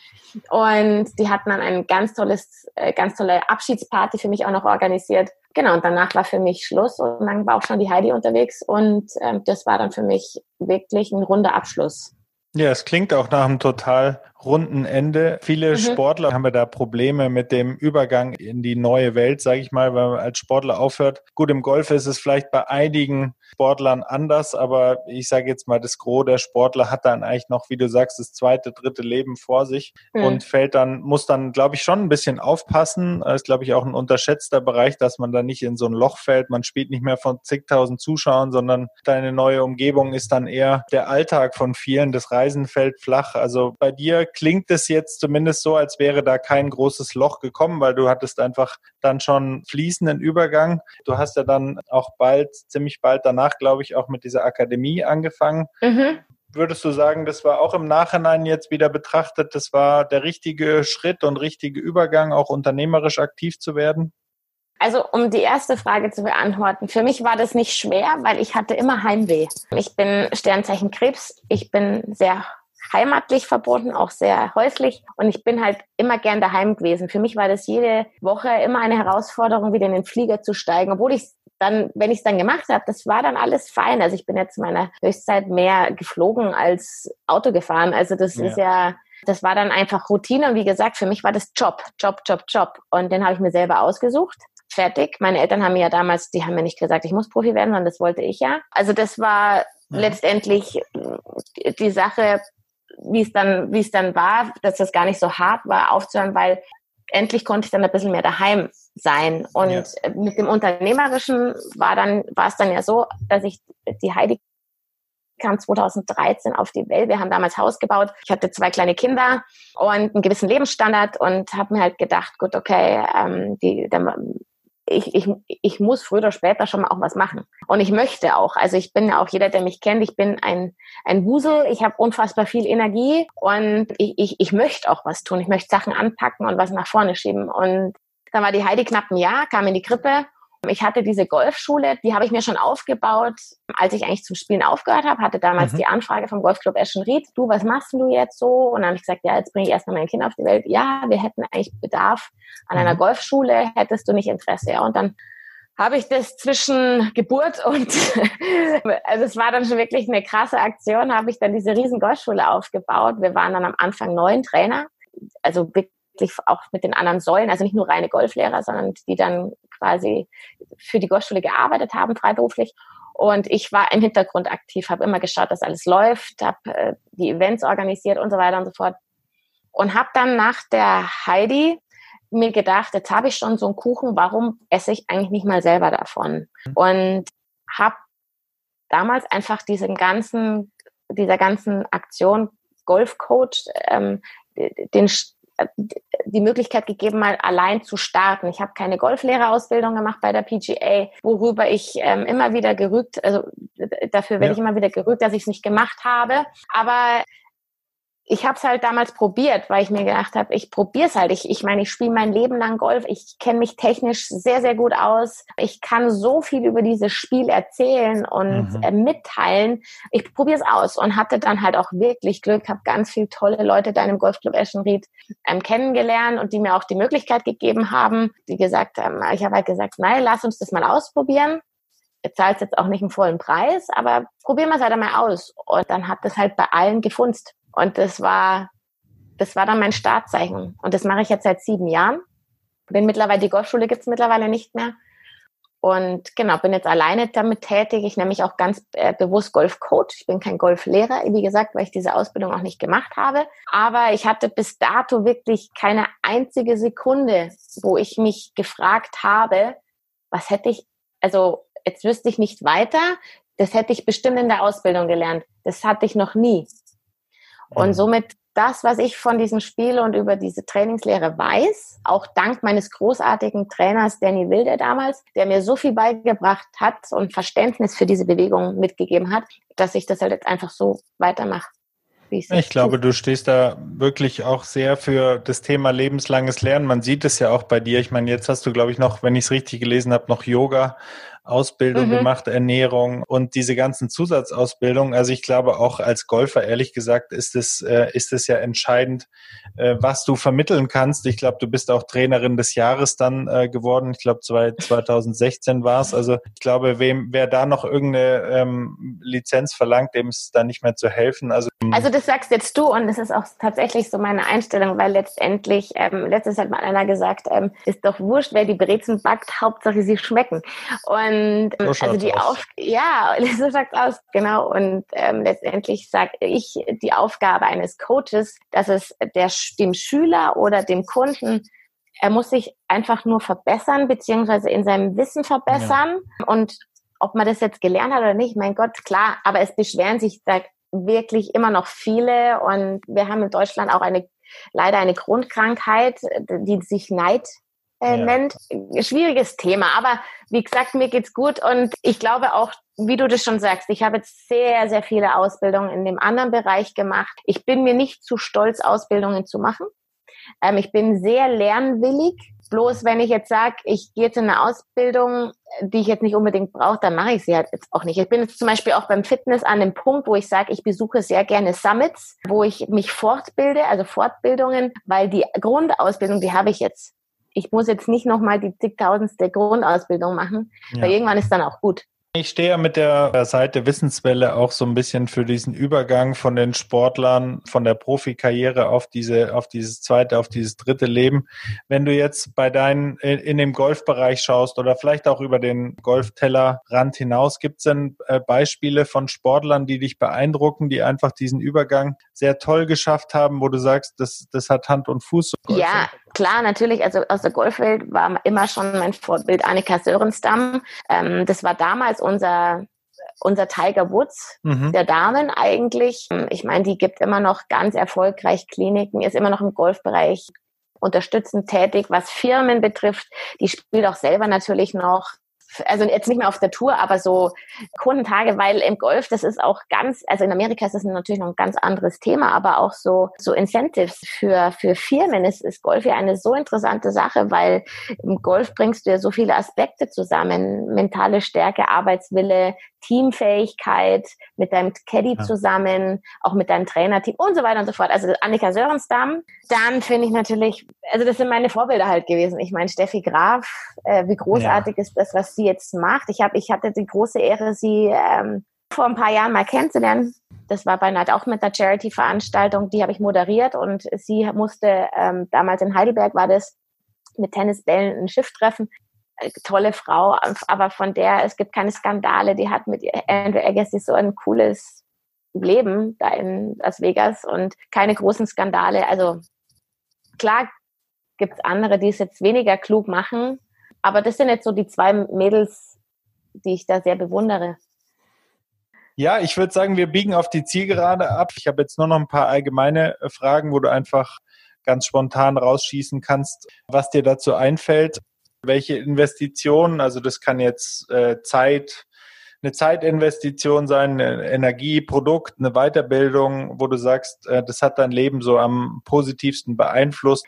Und die hatten dann ein ganz tolles, äh, ganz tolle Abschiedsparty für mich auch noch organisiert. Genau, und danach war für mich Schluss und dann war auch schon die Heidi unterwegs und ähm, das war dann für mich wirklich ein runder Abschluss. Ja, es klingt auch nach einem total runden Ende. Viele mhm. Sportler haben ja da Probleme mit dem Übergang in die neue Welt, sage ich mal, wenn man als Sportler aufhört. Gut, im Golf ist es vielleicht bei einigen Sportlern anders, aber ich sage jetzt mal, das Gros der Sportler hat dann eigentlich noch, wie du sagst, das zweite, dritte Leben vor sich mhm. und fällt dann, muss dann, glaube ich, schon ein bisschen aufpassen. Das ist, glaube ich, auch ein unterschätzter Bereich, dass man da nicht in so ein Loch fällt. Man spielt nicht mehr von zigtausend Zuschauern, sondern deine neue Umgebung ist dann eher der Alltag von vielen. Das Reisen fällt flach. Also bei dir klingt es jetzt zumindest so, als wäre da kein großes Loch gekommen, weil du hattest einfach dann schon fließenden Übergang. Du hast ja dann auch bald, ziemlich bald danach, glaube ich, auch mit dieser Akademie angefangen. Mhm. Würdest du sagen, das war auch im Nachhinein jetzt wieder betrachtet, das war der richtige Schritt und richtige Übergang, auch unternehmerisch aktiv zu werden? Also um die erste Frage zu beantworten, für mich war das nicht schwer, weil ich hatte immer Heimweh. Ich bin Sternzeichen Krebs, ich bin sehr heimatlich verbunden, auch sehr häuslich und ich bin halt immer gern daheim gewesen. Für mich war das jede Woche immer eine Herausforderung, wieder in den Flieger zu steigen, obwohl ich dann, wenn ich es dann gemacht habe, das war dann alles fein. Also ich bin jetzt in meiner Höchstzeit mehr geflogen als Auto gefahren. Also das ja. ist ja das war dann einfach Routine und wie gesagt, für mich war das Job, Job, Job, Job. Und den habe ich mir selber ausgesucht fertig. Meine Eltern haben mir ja damals, die haben mir nicht gesagt, ich muss Profi werden, sondern das wollte ich ja. Also das war letztendlich die Sache, wie es dann, wie es dann war, dass das gar nicht so hart war, aufzuhören, weil endlich konnte ich dann ein bisschen mehr daheim sein. Und ja. mit dem Unternehmerischen war dann, war es dann ja so, dass ich die Heidi kam 2013 auf die Welt. Wir haben damals Haus gebaut. Ich hatte zwei kleine Kinder und einen gewissen Lebensstandard und habe mir halt gedacht, gut, okay, ähm, die, der, ich, ich, ich muss früher oder später schon mal auch was machen. Und ich möchte auch. Also ich bin ja auch jeder, der mich kennt, ich bin ein, ein Wusel, ich habe unfassbar viel Energie und ich, ich, ich möchte auch was tun. Ich möchte Sachen anpacken und was nach vorne schieben. Und dann war die Heidi knapp ein Jahr, kam in die Krippe ich hatte diese Golfschule, die habe ich mir schon aufgebaut, als ich eigentlich zum Spielen aufgehört habe, hatte damals mhm. die Anfrage vom Golfclub Eschenried, du, was machst du jetzt so? Und dann habe ich gesagt, ja, jetzt bringe ich erstmal mein Kind auf die Welt. Ja, wir hätten eigentlich Bedarf an einer mhm. Golfschule, hättest du nicht Interesse? Ja, und dann habe ich das zwischen Geburt und, also es war dann schon wirklich eine krasse Aktion, habe ich dann diese riesen Golfschule aufgebaut. Wir waren dann am Anfang neun Trainer, also wirklich auch mit den anderen Säulen, also nicht nur reine Golflehrer, sondern die dann quasi für die Golfschule gearbeitet haben, freiberuflich. Und ich war im Hintergrund aktiv, habe immer geschaut, dass alles läuft, habe äh, die Events organisiert und so weiter und so fort. Und habe dann nach der Heidi mir gedacht, jetzt habe ich schon so einen Kuchen, warum esse ich eigentlich nicht mal selber davon? Und habe damals einfach diesen ganzen, dieser ganzen Aktion Golfcoach ähm, den, die Möglichkeit gegeben, mal allein zu starten. Ich habe keine Golflehrerausbildung gemacht bei der PGA, worüber ich ähm, immer wieder gerügt, also dafür werde ja. ich immer wieder gerügt, dass ich es nicht gemacht habe. Aber ich habe es halt damals probiert, weil ich mir gedacht habe, ich probiere es halt. Ich, ich meine, ich spiele mein Leben lang Golf. Ich kenne mich technisch sehr, sehr gut aus. Ich kann so viel über dieses Spiel erzählen und mhm. äh, mitteilen. Ich probiere es aus und hatte dann halt auch wirklich Glück, habe ganz viele tolle Leute da im Golfclub Eschenried ähm, kennengelernt und die mir auch die Möglichkeit gegeben haben, die gesagt haben, ich habe halt gesagt, nein, lass uns das mal ausprobieren. Ihr zahlt jetzt auch nicht einen vollen Preis, aber probieren wir es halt einmal aus. Und dann hat das halt bei allen gefunzt. Und das war, das war dann mein Startzeichen. Und das mache ich jetzt seit sieben Jahren. Bin mittlerweile, die Golfschule gibt's mittlerweile nicht mehr. Und genau, bin jetzt alleine damit tätig. Ich nenne mich auch ganz äh, bewusst Golfcoach. Ich bin kein Golflehrer, wie gesagt, weil ich diese Ausbildung auch nicht gemacht habe. Aber ich hatte bis dato wirklich keine einzige Sekunde, wo ich mich gefragt habe, was hätte ich, also jetzt wüsste ich nicht weiter. Das hätte ich bestimmt in der Ausbildung gelernt. Das hatte ich noch nie. Und somit das, was ich von diesem Spiel und über diese Trainingslehre weiß, auch dank meines großartigen Trainers Danny Wilde damals, der mir so viel beigebracht hat und Verständnis für diese Bewegung mitgegeben hat, dass ich das halt jetzt einfach so weitermache. Ich glaube, du stehst da wirklich auch sehr für das Thema lebenslanges Lernen. Man sieht es ja auch bei dir. Ich meine, jetzt hast du, glaube ich, noch, wenn ich es richtig gelesen habe, noch Yoga Ausbildung mhm. gemacht, Ernährung und diese ganzen Zusatzausbildungen. Also ich glaube auch als Golfer, ehrlich gesagt, ist es, äh, ist es ja entscheidend, äh, was du vermitteln kannst. Ich glaube, du bist auch Trainerin des Jahres dann äh, geworden. Ich glaube, 2016 war es. Also ich glaube, wem, wer da noch irgendeine ähm, Lizenz verlangt, dem ist da nicht mehr zu helfen. Also, also das sagst jetzt du und das ist auch tatsächlich so meine Einstellung, weil letztendlich, ähm, letztes hat mal einer gesagt, ähm, ist doch wurscht, wer die Brezen backt, Hauptsache sie schmecken. Und und so also die Auf ja, so schaut's aus, genau. Und ähm, letztendlich sage ich die Aufgabe eines Coaches, dass es der, dem Schüler oder dem Kunden er muss sich einfach nur verbessern, beziehungsweise in seinem Wissen verbessern. Ja. Und ob man das jetzt gelernt hat oder nicht, mein Gott, klar, aber es beschweren sich da wirklich immer noch viele und wir haben in Deutschland auch eine leider eine Grundkrankheit, die sich Neid äh, ja. Schwieriges Thema, aber wie gesagt, mir geht's gut und ich glaube auch, wie du das schon sagst, ich habe jetzt sehr, sehr viele Ausbildungen in dem anderen Bereich gemacht. Ich bin mir nicht zu stolz, Ausbildungen zu machen. Ähm, ich bin sehr lernwillig. Bloß wenn ich jetzt sage, ich gehe jetzt in eine Ausbildung, die ich jetzt nicht unbedingt brauche, dann mache ich sie halt jetzt auch nicht. Ich bin jetzt zum Beispiel auch beim Fitness an dem Punkt, wo ich sage, ich besuche sehr gerne Summits, wo ich mich fortbilde, also Fortbildungen, weil die Grundausbildung, die habe ich jetzt. Ich muss jetzt nicht nochmal die zigtausendste Grundausbildung machen, ja. weil irgendwann ist dann auch gut. Ich stehe ja mit der Seite Wissenswelle auch so ein bisschen für diesen Übergang von den Sportlern, von der Profikarriere auf diese, auf dieses zweite, auf dieses dritte Leben. Wenn du jetzt bei deinen, in dem Golfbereich schaust oder vielleicht auch über den Golftellerrand hinaus, gibt es denn äh, Beispiele von Sportlern, die dich beeindrucken, die einfach diesen Übergang sehr toll geschafft haben, wo du sagst, das, das hat Hand und Fuß? Ja, klar, natürlich. Also aus der Golfwelt war immer schon mein Vorbild Annika Sörensdamm. Ähm, das war damals unser unser Tiger Woods mhm. der Damen eigentlich. Ich meine, die gibt immer noch ganz erfolgreich Kliniken, ist immer noch im Golfbereich unterstützend tätig, was Firmen betrifft. Die spielt auch selber natürlich noch also jetzt nicht mehr auf der Tour, aber so Kundentage, weil im Golf, das ist auch ganz, also in Amerika ist das natürlich noch ein ganz anderes Thema, aber auch so, so Incentives für, für Firmen. Ist, ist Golf ja eine so interessante Sache, weil im Golf bringst du ja so viele Aspekte zusammen, mentale Stärke, Arbeitswille, Teamfähigkeit, mit deinem Caddy ja. zusammen, auch mit deinem Trainerteam und so weiter und so fort. Also Annika Sörensdamm. Dann finde ich natürlich, also das sind meine Vorbilder halt gewesen. Ich meine, Steffi Graf, äh, wie großartig ja. ist das, was sie jetzt macht. Ich habe, ich hatte die große Ehre, sie ähm, vor ein paar Jahren mal kennenzulernen. Das war bei Night auch mit einer Charity-Veranstaltung, die habe ich moderiert und sie musste, ähm, damals in Heidelberg war das, mit Tennisbällen ein Schiff treffen tolle Frau, aber von der, es gibt keine Skandale, die hat mit Andrew Agassi so ein cooles Leben da in Las Vegas und keine großen Skandale. Also klar gibt es andere, die es jetzt weniger klug machen, aber das sind jetzt so die zwei Mädels, die ich da sehr bewundere. Ja, ich würde sagen, wir biegen auf die Zielgerade ab. Ich habe jetzt nur noch ein paar allgemeine Fragen, wo du einfach ganz spontan rausschießen kannst, was dir dazu einfällt welche Investitionen, also das kann jetzt äh, Zeit, eine Zeitinvestition sein, eine Energie, Produkt, eine Weiterbildung, wo du sagst, äh, das hat dein Leben so am positivsten beeinflusst.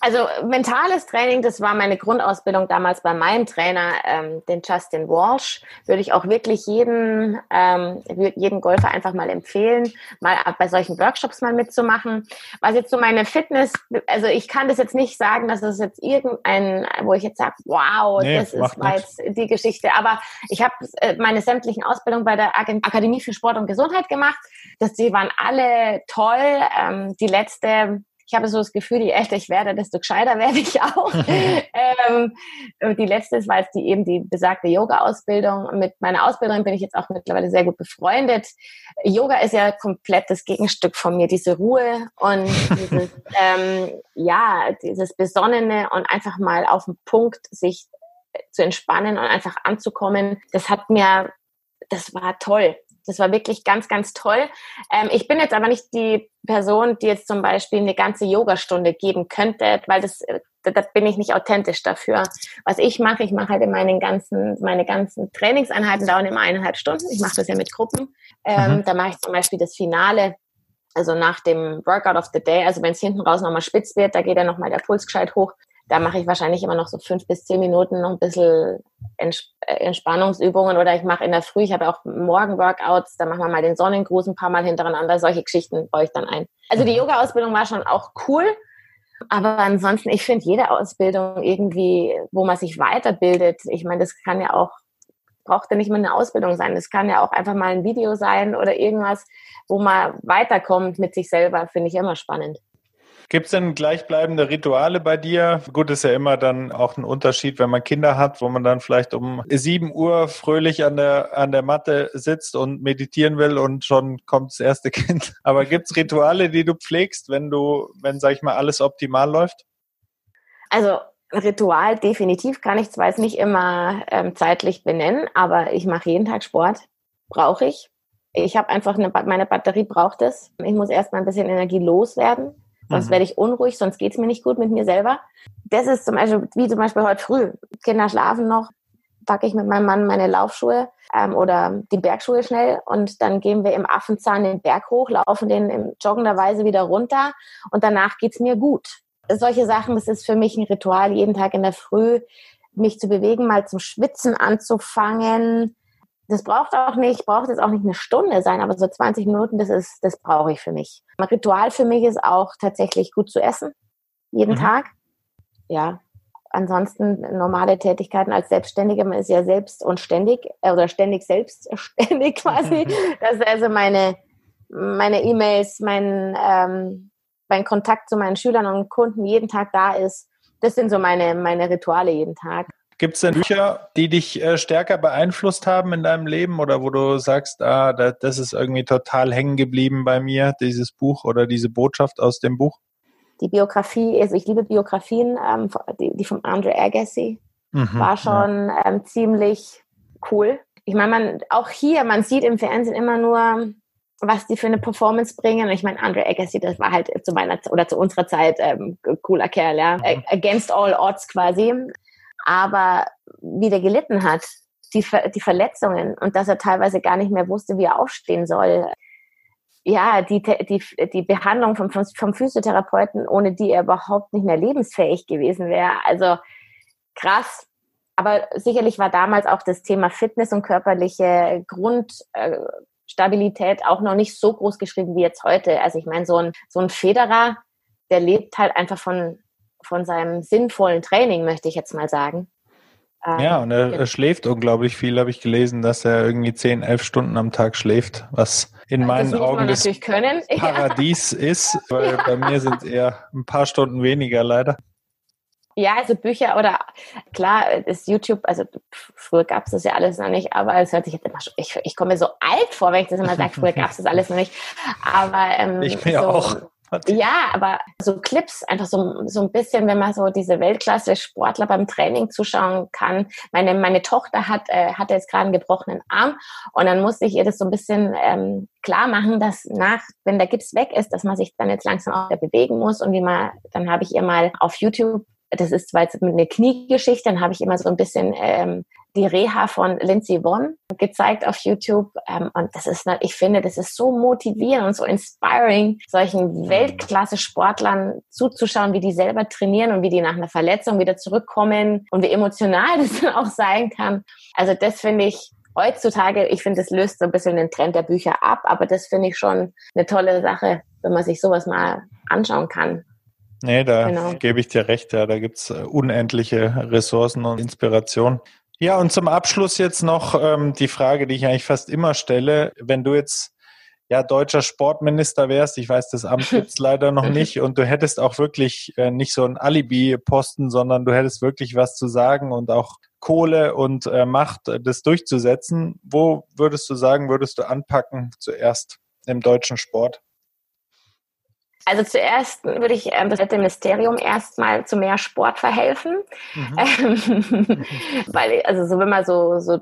Also mentales Training, das war meine Grundausbildung damals bei meinem Trainer, ähm, den Justin Walsh. Würde ich auch wirklich jeden, ähm, jeden Golfer einfach mal empfehlen, mal bei solchen Workshops mal mitzumachen. Was jetzt so meine Fitness, also ich kann das jetzt nicht sagen, dass es jetzt irgendein, wo ich jetzt sage, wow, nee, das ist war jetzt die Geschichte. Aber ich habe äh, meine sämtlichen Ausbildungen bei der Akademie für Sport und Gesundheit gemacht. Das, die waren alle toll. Ähm, die letzte ich habe so das Gefühl, je älter ich werde, desto gescheiter werde ich auch. ähm, die letzte war jetzt die eben die besagte Yoga-Ausbildung. Mit meiner Ausbildung bin ich jetzt auch mittlerweile sehr gut befreundet. Yoga ist ja komplett das Gegenstück von mir, diese Ruhe und dieses, ähm, ja, dieses Besonnene und einfach mal auf den Punkt sich zu entspannen und einfach anzukommen. Das hat mir, das war toll. Das war wirklich ganz, ganz toll. Ähm, ich bin jetzt aber nicht die Person, die jetzt zum Beispiel eine ganze Yogastunde geben könnte, weil das, äh, da bin ich nicht authentisch dafür. Was ich mache, ich mache halt in meinen ganzen, meine ganzen Trainingseinheiten dauern immer eineinhalb Stunden. Ich mache das ja mit Gruppen. Ähm, mhm. Da mache ich zum Beispiel das Finale also nach dem Workout of the Day, also wenn es hinten raus nochmal spitz wird, da geht ja nochmal der Puls gescheit hoch da mache ich wahrscheinlich immer noch so fünf bis zehn Minuten noch ein bisschen äh, Entspannungsübungen oder ich mache in der Früh, ich habe auch Morgen-Workouts, da machen wir mal den Sonnengruß ein paar Mal hintereinander. Solche Geschichten baue ich dann ein. Also die mhm. Yoga-Ausbildung war schon auch cool, aber ansonsten, ich finde jede Ausbildung irgendwie, wo man sich weiterbildet, ich meine, das kann ja auch, braucht ja nicht mal eine Ausbildung sein, das kann ja auch einfach mal ein Video sein oder irgendwas, wo man weiterkommt mit sich selber, finde ich immer spannend. Gibt es denn gleichbleibende Rituale bei dir? Gut, ist ja immer dann auch ein Unterschied, wenn man Kinder hat, wo man dann vielleicht um 7 Uhr fröhlich an der, an der Matte sitzt und meditieren will und schon kommt das erste Kind. Aber gibt es Rituale, die du pflegst, wenn du, wenn, sag ich mal, alles optimal läuft? Also Ritual definitiv kann ich zwar jetzt nicht immer ähm, zeitlich benennen, aber ich mache jeden Tag Sport, brauche ich. Ich habe einfach eine, meine Batterie braucht es. Ich muss erstmal ein bisschen Energie loswerden. Sonst mhm. werde ich unruhig, sonst geht es mir nicht gut mit mir selber. Das ist zum Beispiel, wie zum Beispiel heute früh. Kinder schlafen noch, packe ich mit meinem Mann meine Laufschuhe ähm, oder die Bergschuhe schnell und dann gehen wir im Affenzahn den Berg hoch, laufen den in joggender Weise wieder runter und danach geht's mir gut. Solche Sachen, das ist für mich ein Ritual, jeden Tag in der Früh mich zu bewegen, mal zum Schwitzen anzufangen. Das braucht auch nicht, braucht jetzt auch nicht eine Stunde sein, aber so 20 Minuten, das ist, das brauche ich für mich. Ein Ritual für mich ist auch tatsächlich gut zu essen, jeden mhm. Tag. Ja, ansonsten normale Tätigkeiten als Selbstständige, man ist ja selbst und ständig äh, oder ständig selbstständig quasi. Das ist also meine meine E-Mails, mein ähm, mein Kontakt zu meinen Schülern und Kunden jeden Tag da ist. Das sind so meine meine Rituale jeden Tag. Gibt es denn Bücher, die dich äh, stärker beeinflusst haben in deinem Leben oder wo du sagst, ah, das ist irgendwie total hängen geblieben bei mir, dieses Buch oder diese Botschaft aus dem Buch? die Biografie, also ich liebe Biografien, ähm, die, die vom Andre Agassi, mhm, war schon ja. ähm, ziemlich cool. Ich meine, man, auch hier, man sieht im Fernsehen immer nur, was die für eine Performance bringen. Und ich meine, Andre Agassi, das war halt zu meiner oder zu unserer Zeit ähm, cooler Kerl, ja. Mhm. Against all odds quasi. Aber wie der gelitten hat, die, die Verletzungen und dass er teilweise gar nicht mehr wusste, wie er aufstehen soll ja, die, die, die Behandlung vom, vom Physiotherapeuten, ohne die er überhaupt nicht mehr lebensfähig gewesen wäre. Also krass. Aber sicherlich war damals auch das Thema Fitness und körperliche Grundstabilität auch noch nicht so groß geschrieben wie jetzt heute. Also ich meine, so ein, so ein Federer, der lebt halt einfach von, von seinem sinnvollen Training, möchte ich jetzt mal sagen. Ja, und er, er, schläft unglaublich viel, habe ich gelesen, dass er irgendwie 10, 11 Stunden am Tag schläft, was in meinen Augen das Paradies ist, weil bei mir sind es eher ein paar Stunden weniger leider. Ja, also Bücher oder klar, ist YouTube, also früher gab es das ja alles noch nicht, aber es hört sich jetzt immer schon, ich, ich komme mir so alt vor, wenn ich das immer sage, früher gab es das alles noch nicht. Aber ähm, ich mir so, auch. Ja, aber so Clips, einfach so, so ein bisschen, wenn man so diese Weltklasse-Sportler beim Training zuschauen kann. Meine, meine Tochter hat, äh, hatte jetzt gerade einen gebrochenen Arm und dann musste ich ihr das so ein bisschen ähm, klar machen, dass nach, wenn der Gips weg ist, dass man sich dann jetzt langsam auch wieder bewegen muss und wie man, dann habe ich ihr mal auf YouTube das ist zwar jetzt eine Kniegeschichte, dann habe ich immer so ein bisschen ähm, die Reha von Lindsay Vonn gezeigt auf YouTube. Ähm, und das ist, ich finde, das ist so motivierend und so inspiring, solchen Weltklasse-Sportlern zuzuschauen, wie die selber trainieren und wie die nach einer Verletzung wieder zurückkommen und wie emotional das dann auch sein kann. Also das finde ich heutzutage, ich finde, das löst so ein bisschen den Trend der Bücher ab, aber das finde ich schon eine tolle Sache, wenn man sich sowas mal anschauen kann. Nee, da genau. gebe ich dir recht, ja, da gibt's äh, unendliche Ressourcen und Inspiration. Ja, und zum Abschluss jetzt noch ähm, die Frage, die ich eigentlich fast immer stelle. Wenn du jetzt ja deutscher Sportminister wärst, ich weiß, das Amt gibt's leider noch nicht, und du hättest auch wirklich äh, nicht so ein Alibi-Posten, sondern du hättest wirklich was zu sagen und auch Kohle und äh, Macht, äh, das durchzusetzen. Wo würdest du sagen, würdest du anpacken zuerst im deutschen Sport? Also zuerst würde ich ähm, das Ministerium erstmal zu mehr Sport verhelfen. Mhm. Ähm, weil, also so wenn man so, so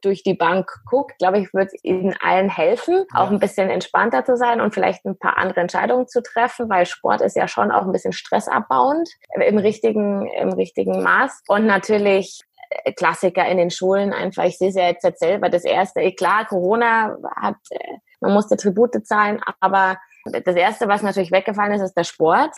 durch die Bank guckt, glaube ich, wird es ihnen allen helfen, ja. auch ein bisschen entspannter zu sein und vielleicht ein paar andere Entscheidungen zu treffen, weil Sport ist ja schon auch ein bisschen stressabbauend im richtigen, im richtigen Maß. Und natürlich äh, Klassiker in den Schulen einfach. Ich sehe es ja jetzt, jetzt selber. Das erste, eh, klar, Corona hat, äh, man musste Tribute zahlen, aber das Erste, was natürlich weggefallen ist, ist der Sport.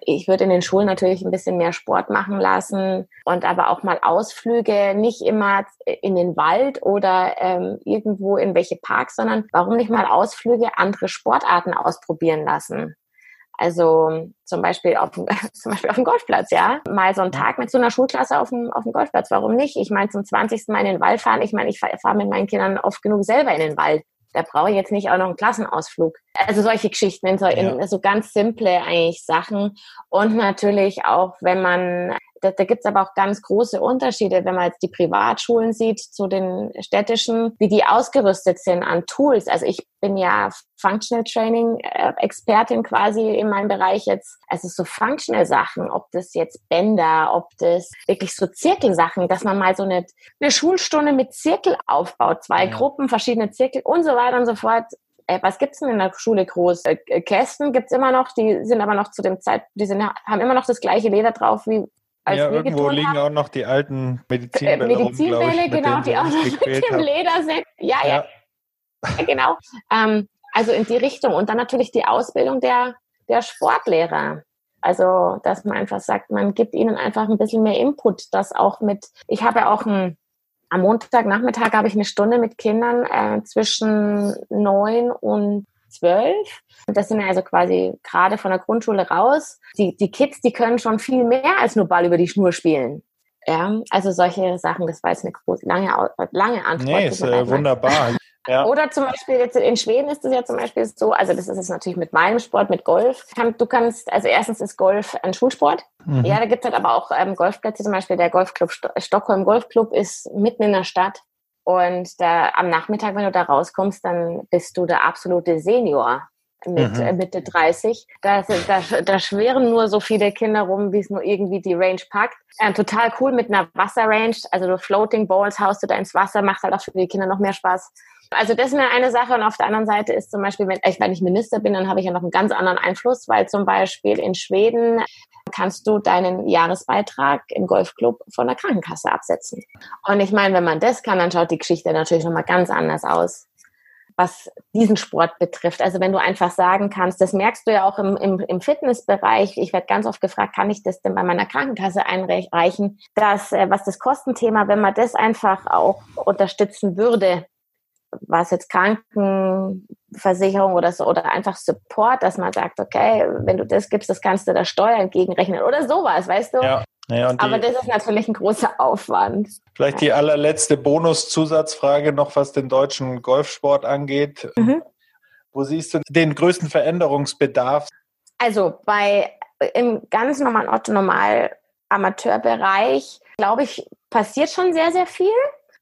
Ich würde in den Schulen natürlich ein bisschen mehr Sport machen lassen und aber auch mal Ausflüge, nicht immer in den Wald oder ähm, irgendwo in welche Parks, sondern warum nicht mal Ausflüge, andere Sportarten ausprobieren lassen. Also zum Beispiel auf, zum Beispiel auf dem Golfplatz, ja. Mal so einen Tag mit so einer Schulklasse auf dem, auf dem Golfplatz. Warum nicht? Ich meine, zum 20. Mal in den Wald fahren. Ich meine, ich fahre fahr mit meinen Kindern oft genug selber in den Wald da brauche ich jetzt nicht auch noch einen Klassenausflug. Also solche Geschichten, so, in so ganz simple eigentlich Sachen. Und natürlich auch, wenn man da, da gibt es aber auch ganz große Unterschiede, wenn man jetzt die Privatschulen sieht zu den städtischen, wie die ausgerüstet sind an Tools. Also ich bin ja Functional Training äh, Expertin quasi in meinem Bereich jetzt. Also so Functional Sachen, ob das jetzt Bänder, ob das wirklich so Zirkelsachen, dass man mal so eine, eine Schulstunde mit Zirkel aufbaut, zwei ja. Gruppen, verschiedene Zirkel und so weiter und so fort äh, was gibt's denn in der Schule groß? Äh, Kästen gibt's immer noch, die sind aber noch zu dem Zeit, die sind, haben immer noch das gleiche Leder drauf wie als ja, irgendwo liegen haben. auch noch die alten Medizinbälle, äh, Medizinbälle rum, ich, genau, die auch noch mit dem Leder sind. Ja, ja, ja. genau. Ähm, also in die Richtung. Und dann natürlich die Ausbildung der, der Sportlehrer. Also, dass man einfach sagt, man gibt ihnen einfach ein bisschen mehr Input, das auch mit, ich habe ja auch ein am Montagnachmittag habe ich eine Stunde mit Kindern äh, zwischen neun und zwölf. Das sind also quasi gerade von der Grundschule raus. Die, die Kids, die können schon viel mehr als nur Ball über die Schnur spielen. Ja, also solche Sachen, das war jetzt eine große, lange, lange Antwort. Nee, ist äh, wunderbar. Ja. Oder zum Beispiel jetzt in Schweden ist es ja zum Beispiel so, also das ist jetzt natürlich mit meinem Sport, mit Golf. Du kannst, also erstens ist Golf ein Schulsport. Mhm. Ja, da gibt es halt aber auch ähm, Golfplätze, zum Beispiel der Golfclub St Stockholm Golfclub ist mitten in der Stadt. Und da am Nachmittag, wenn du da rauskommst, dann bist du der absolute Senior mit mhm. äh, Mitte 30. Da, da, da schweren nur so viele Kinder rum, wie es nur irgendwie die Range packt. Äh, total cool mit einer Wasserrange. Also du Floating Balls haust du da ins Wasser, macht halt auch für die Kinder noch mehr Spaß. Also das ist mir eine Sache und auf der anderen Seite ist zum Beispiel, wenn ich, wenn ich Minister bin, dann habe ich ja noch einen ganz anderen Einfluss, weil zum Beispiel in Schweden kannst du deinen Jahresbeitrag im Golfclub von der Krankenkasse absetzen. Und ich meine, wenn man das kann, dann schaut die Geschichte natürlich nochmal ganz anders aus was diesen Sport betrifft. Also wenn du einfach sagen kannst, das merkst du ja auch im, im, im Fitnessbereich, ich werde ganz oft gefragt, kann ich das denn bei meiner Krankenkasse einreichen, dass äh, was das Kostenthema, wenn man das einfach auch unterstützen würde, was jetzt Krankenversicherung oder so oder einfach Support, dass man sagt, okay, wenn du das gibst, das kannst du der Steuer entgegenrechnen oder sowas, weißt du? Ja. Ja, Aber das ist natürlich ein großer Aufwand. Vielleicht die allerletzte Bonuszusatzfrage noch, was den deutschen Golfsport angeht. Mhm. Wo siehst du den größten Veränderungsbedarf? Also bei im ganz normalen Otto Normal Amateurbereich, glaube ich, passiert schon sehr, sehr viel.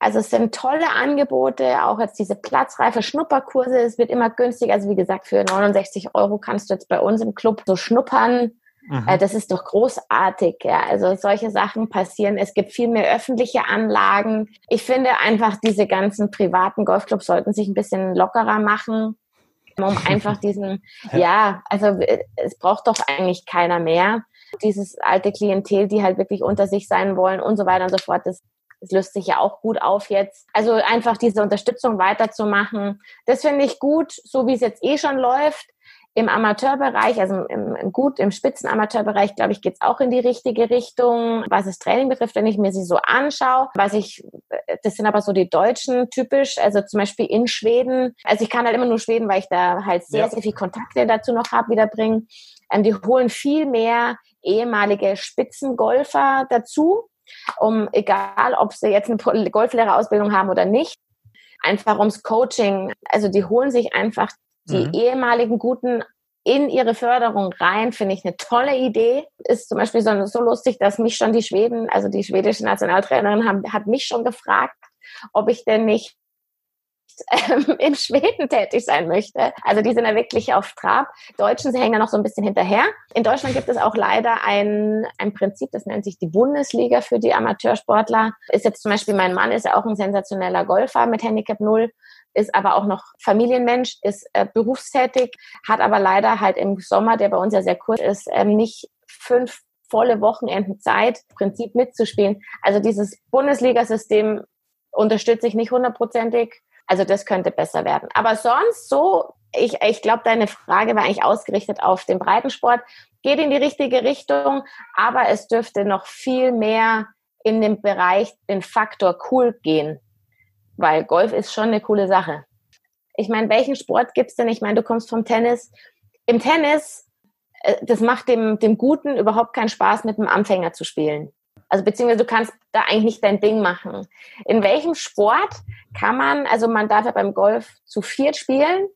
Also es sind tolle Angebote, auch jetzt diese platzreife Schnupperkurse. Es wird immer günstiger. Also wie gesagt, für 69 Euro kannst du jetzt bei uns im Club so schnuppern. Mhm. Äh, das ist doch großartig. Ja. Also solche Sachen passieren. Es gibt viel mehr öffentliche Anlagen. Ich finde einfach, diese ganzen privaten Golfclubs sollten sich ein bisschen lockerer machen, um einfach diesen, ja. also äh, es braucht doch eigentlich keiner mehr. Dieses alte Klientel, die halt wirklich unter sich sein wollen und so weiter und so fort. Das das löst sich ja auch gut auf jetzt. Also einfach diese Unterstützung weiterzumachen, das finde ich gut, so wie es jetzt eh schon läuft. Im Amateurbereich, also im, im gut, im Spitzenamateurbereich, glaube ich, geht es auch in die richtige Richtung, was das Training betrifft, wenn ich mir sie so anschaue. Was ich, das sind aber so die Deutschen typisch, also zum Beispiel in Schweden. Also ich kann halt immer nur Schweden, weil ich da halt sehr, ja. sehr viel Kontakte dazu noch habe, wiederbringen. Ähm, die holen viel mehr ehemalige Spitzengolfer dazu, um egal, ob sie jetzt eine Golflehrerausbildung haben oder nicht, einfach ums Coaching. Also die holen sich einfach die mhm. ehemaligen guten in ihre Förderung rein, finde ich eine tolle Idee. Ist zum Beispiel so, so lustig, dass mich schon die Schweden, also die schwedische Nationaltrainerin, haben, hat mich schon gefragt, ob ich denn nicht ähm, in Schweden tätig sein möchte. Also die sind ja wirklich auf Trab. Deutschen, sie hängen ja noch so ein bisschen hinterher. In Deutschland gibt es auch leider ein, ein Prinzip, das nennt sich die Bundesliga für die Amateursportler. Ist jetzt zum Beispiel, mein Mann ist ja auch ein sensationeller Golfer mit Handicap Null ist aber auch noch Familienmensch, ist äh, berufstätig, hat aber leider halt im Sommer, der bei uns ja sehr kurz ist, ähm, nicht fünf volle Wochenenden Zeit, Prinzip mitzuspielen. Also dieses Bundesliga-System unterstütze ich nicht hundertprozentig. Also das könnte besser werden. Aber sonst so, ich, ich glaube, deine Frage war eigentlich ausgerichtet auf den Breitensport. Geht in die richtige Richtung, aber es dürfte noch viel mehr in den Bereich, den Faktor cool gehen. Weil Golf ist schon eine coole Sache. Ich meine, welchen Sport gibt's denn? Ich meine, du kommst vom Tennis. Im Tennis, äh, das macht dem, dem Guten überhaupt keinen Spaß, mit einem Anfänger zu spielen. Also beziehungsweise du kannst da eigentlich nicht dein Ding machen. In welchem Sport kann man, also man darf ja beim Golf zu viert spielen.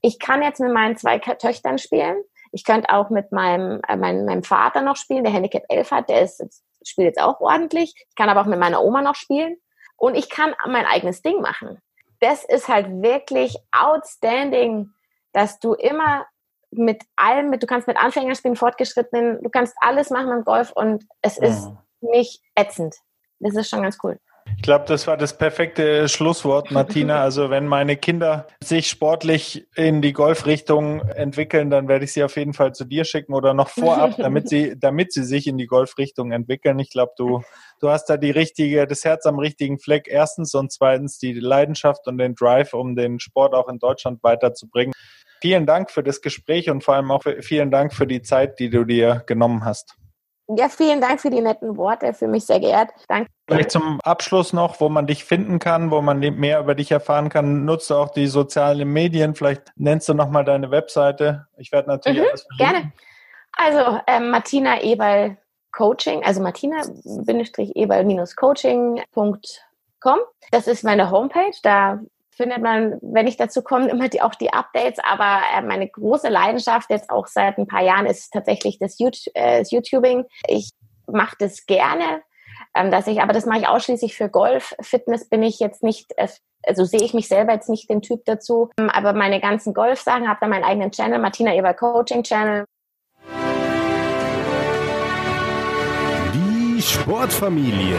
Ich kann jetzt mit meinen zwei Töchtern spielen. Ich könnte auch mit meinem, äh, meinem, meinem Vater noch spielen, der Handicap 11 hat, der ist jetzt spiele jetzt auch ordentlich. Ich kann aber auch mit meiner Oma noch spielen. Und ich kann mein eigenes Ding machen. Das ist halt wirklich outstanding, dass du immer mit allem, mit, du kannst mit Anfängern spielen, Fortgeschrittenen, du kannst alles machen beim Golf und es ist mhm. Nicht ätzend. Das ist schon ganz cool. Ich glaube, das war das perfekte Schlusswort, Martina. Also wenn meine Kinder sich sportlich in die Golfrichtung entwickeln, dann werde ich sie auf jeden Fall zu dir schicken oder noch vorab, damit sie, damit sie sich in die Golfrichtung entwickeln. Ich glaube, du, du hast da die richtige, das Herz am richtigen Fleck. Erstens und zweitens die Leidenschaft und den Drive, um den Sport auch in Deutschland weiterzubringen. Vielen Dank für das Gespräch und vor allem auch vielen Dank für die Zeit, die du dir genommen hast. Ja, vielen Dank für die netten Worte, für mich sehr geehrt. Danke. Vielleicht zum Abschluss noch, wo man dich finden kann, wo man mehr über dich erfahren kann. Nutzt du auch die sozialen Medien? Vielleicht nennst du nochmal deine Webseite. Ich werde natürlich mhm, alles verlinken. Gerne. Also ähm, Martina Eberl Coaching, also Martina-Eberl-Coaching.com. Das ist meine Homepage. Da findet man, wenn ich dazu komme, immer die, auch die Updates. Aber äh, meine große Leidenschaft jetzt auch seit ein paar Jahren ist tatsächlich das, YouTube, äh, das YouTubing. Ich mache das gerne, ähm, dass ich, aber das mache ich ausschließlich für Golf. Fitness bin ich jetzt nicht, also sehe ich mich selber jetzt nicht den Typ dazu. Ähm, aber meine ganzen Golf-Sachen, habe da meinen eigenen Channel, Martina Eber Coaching Channel. Die Sportfamilie.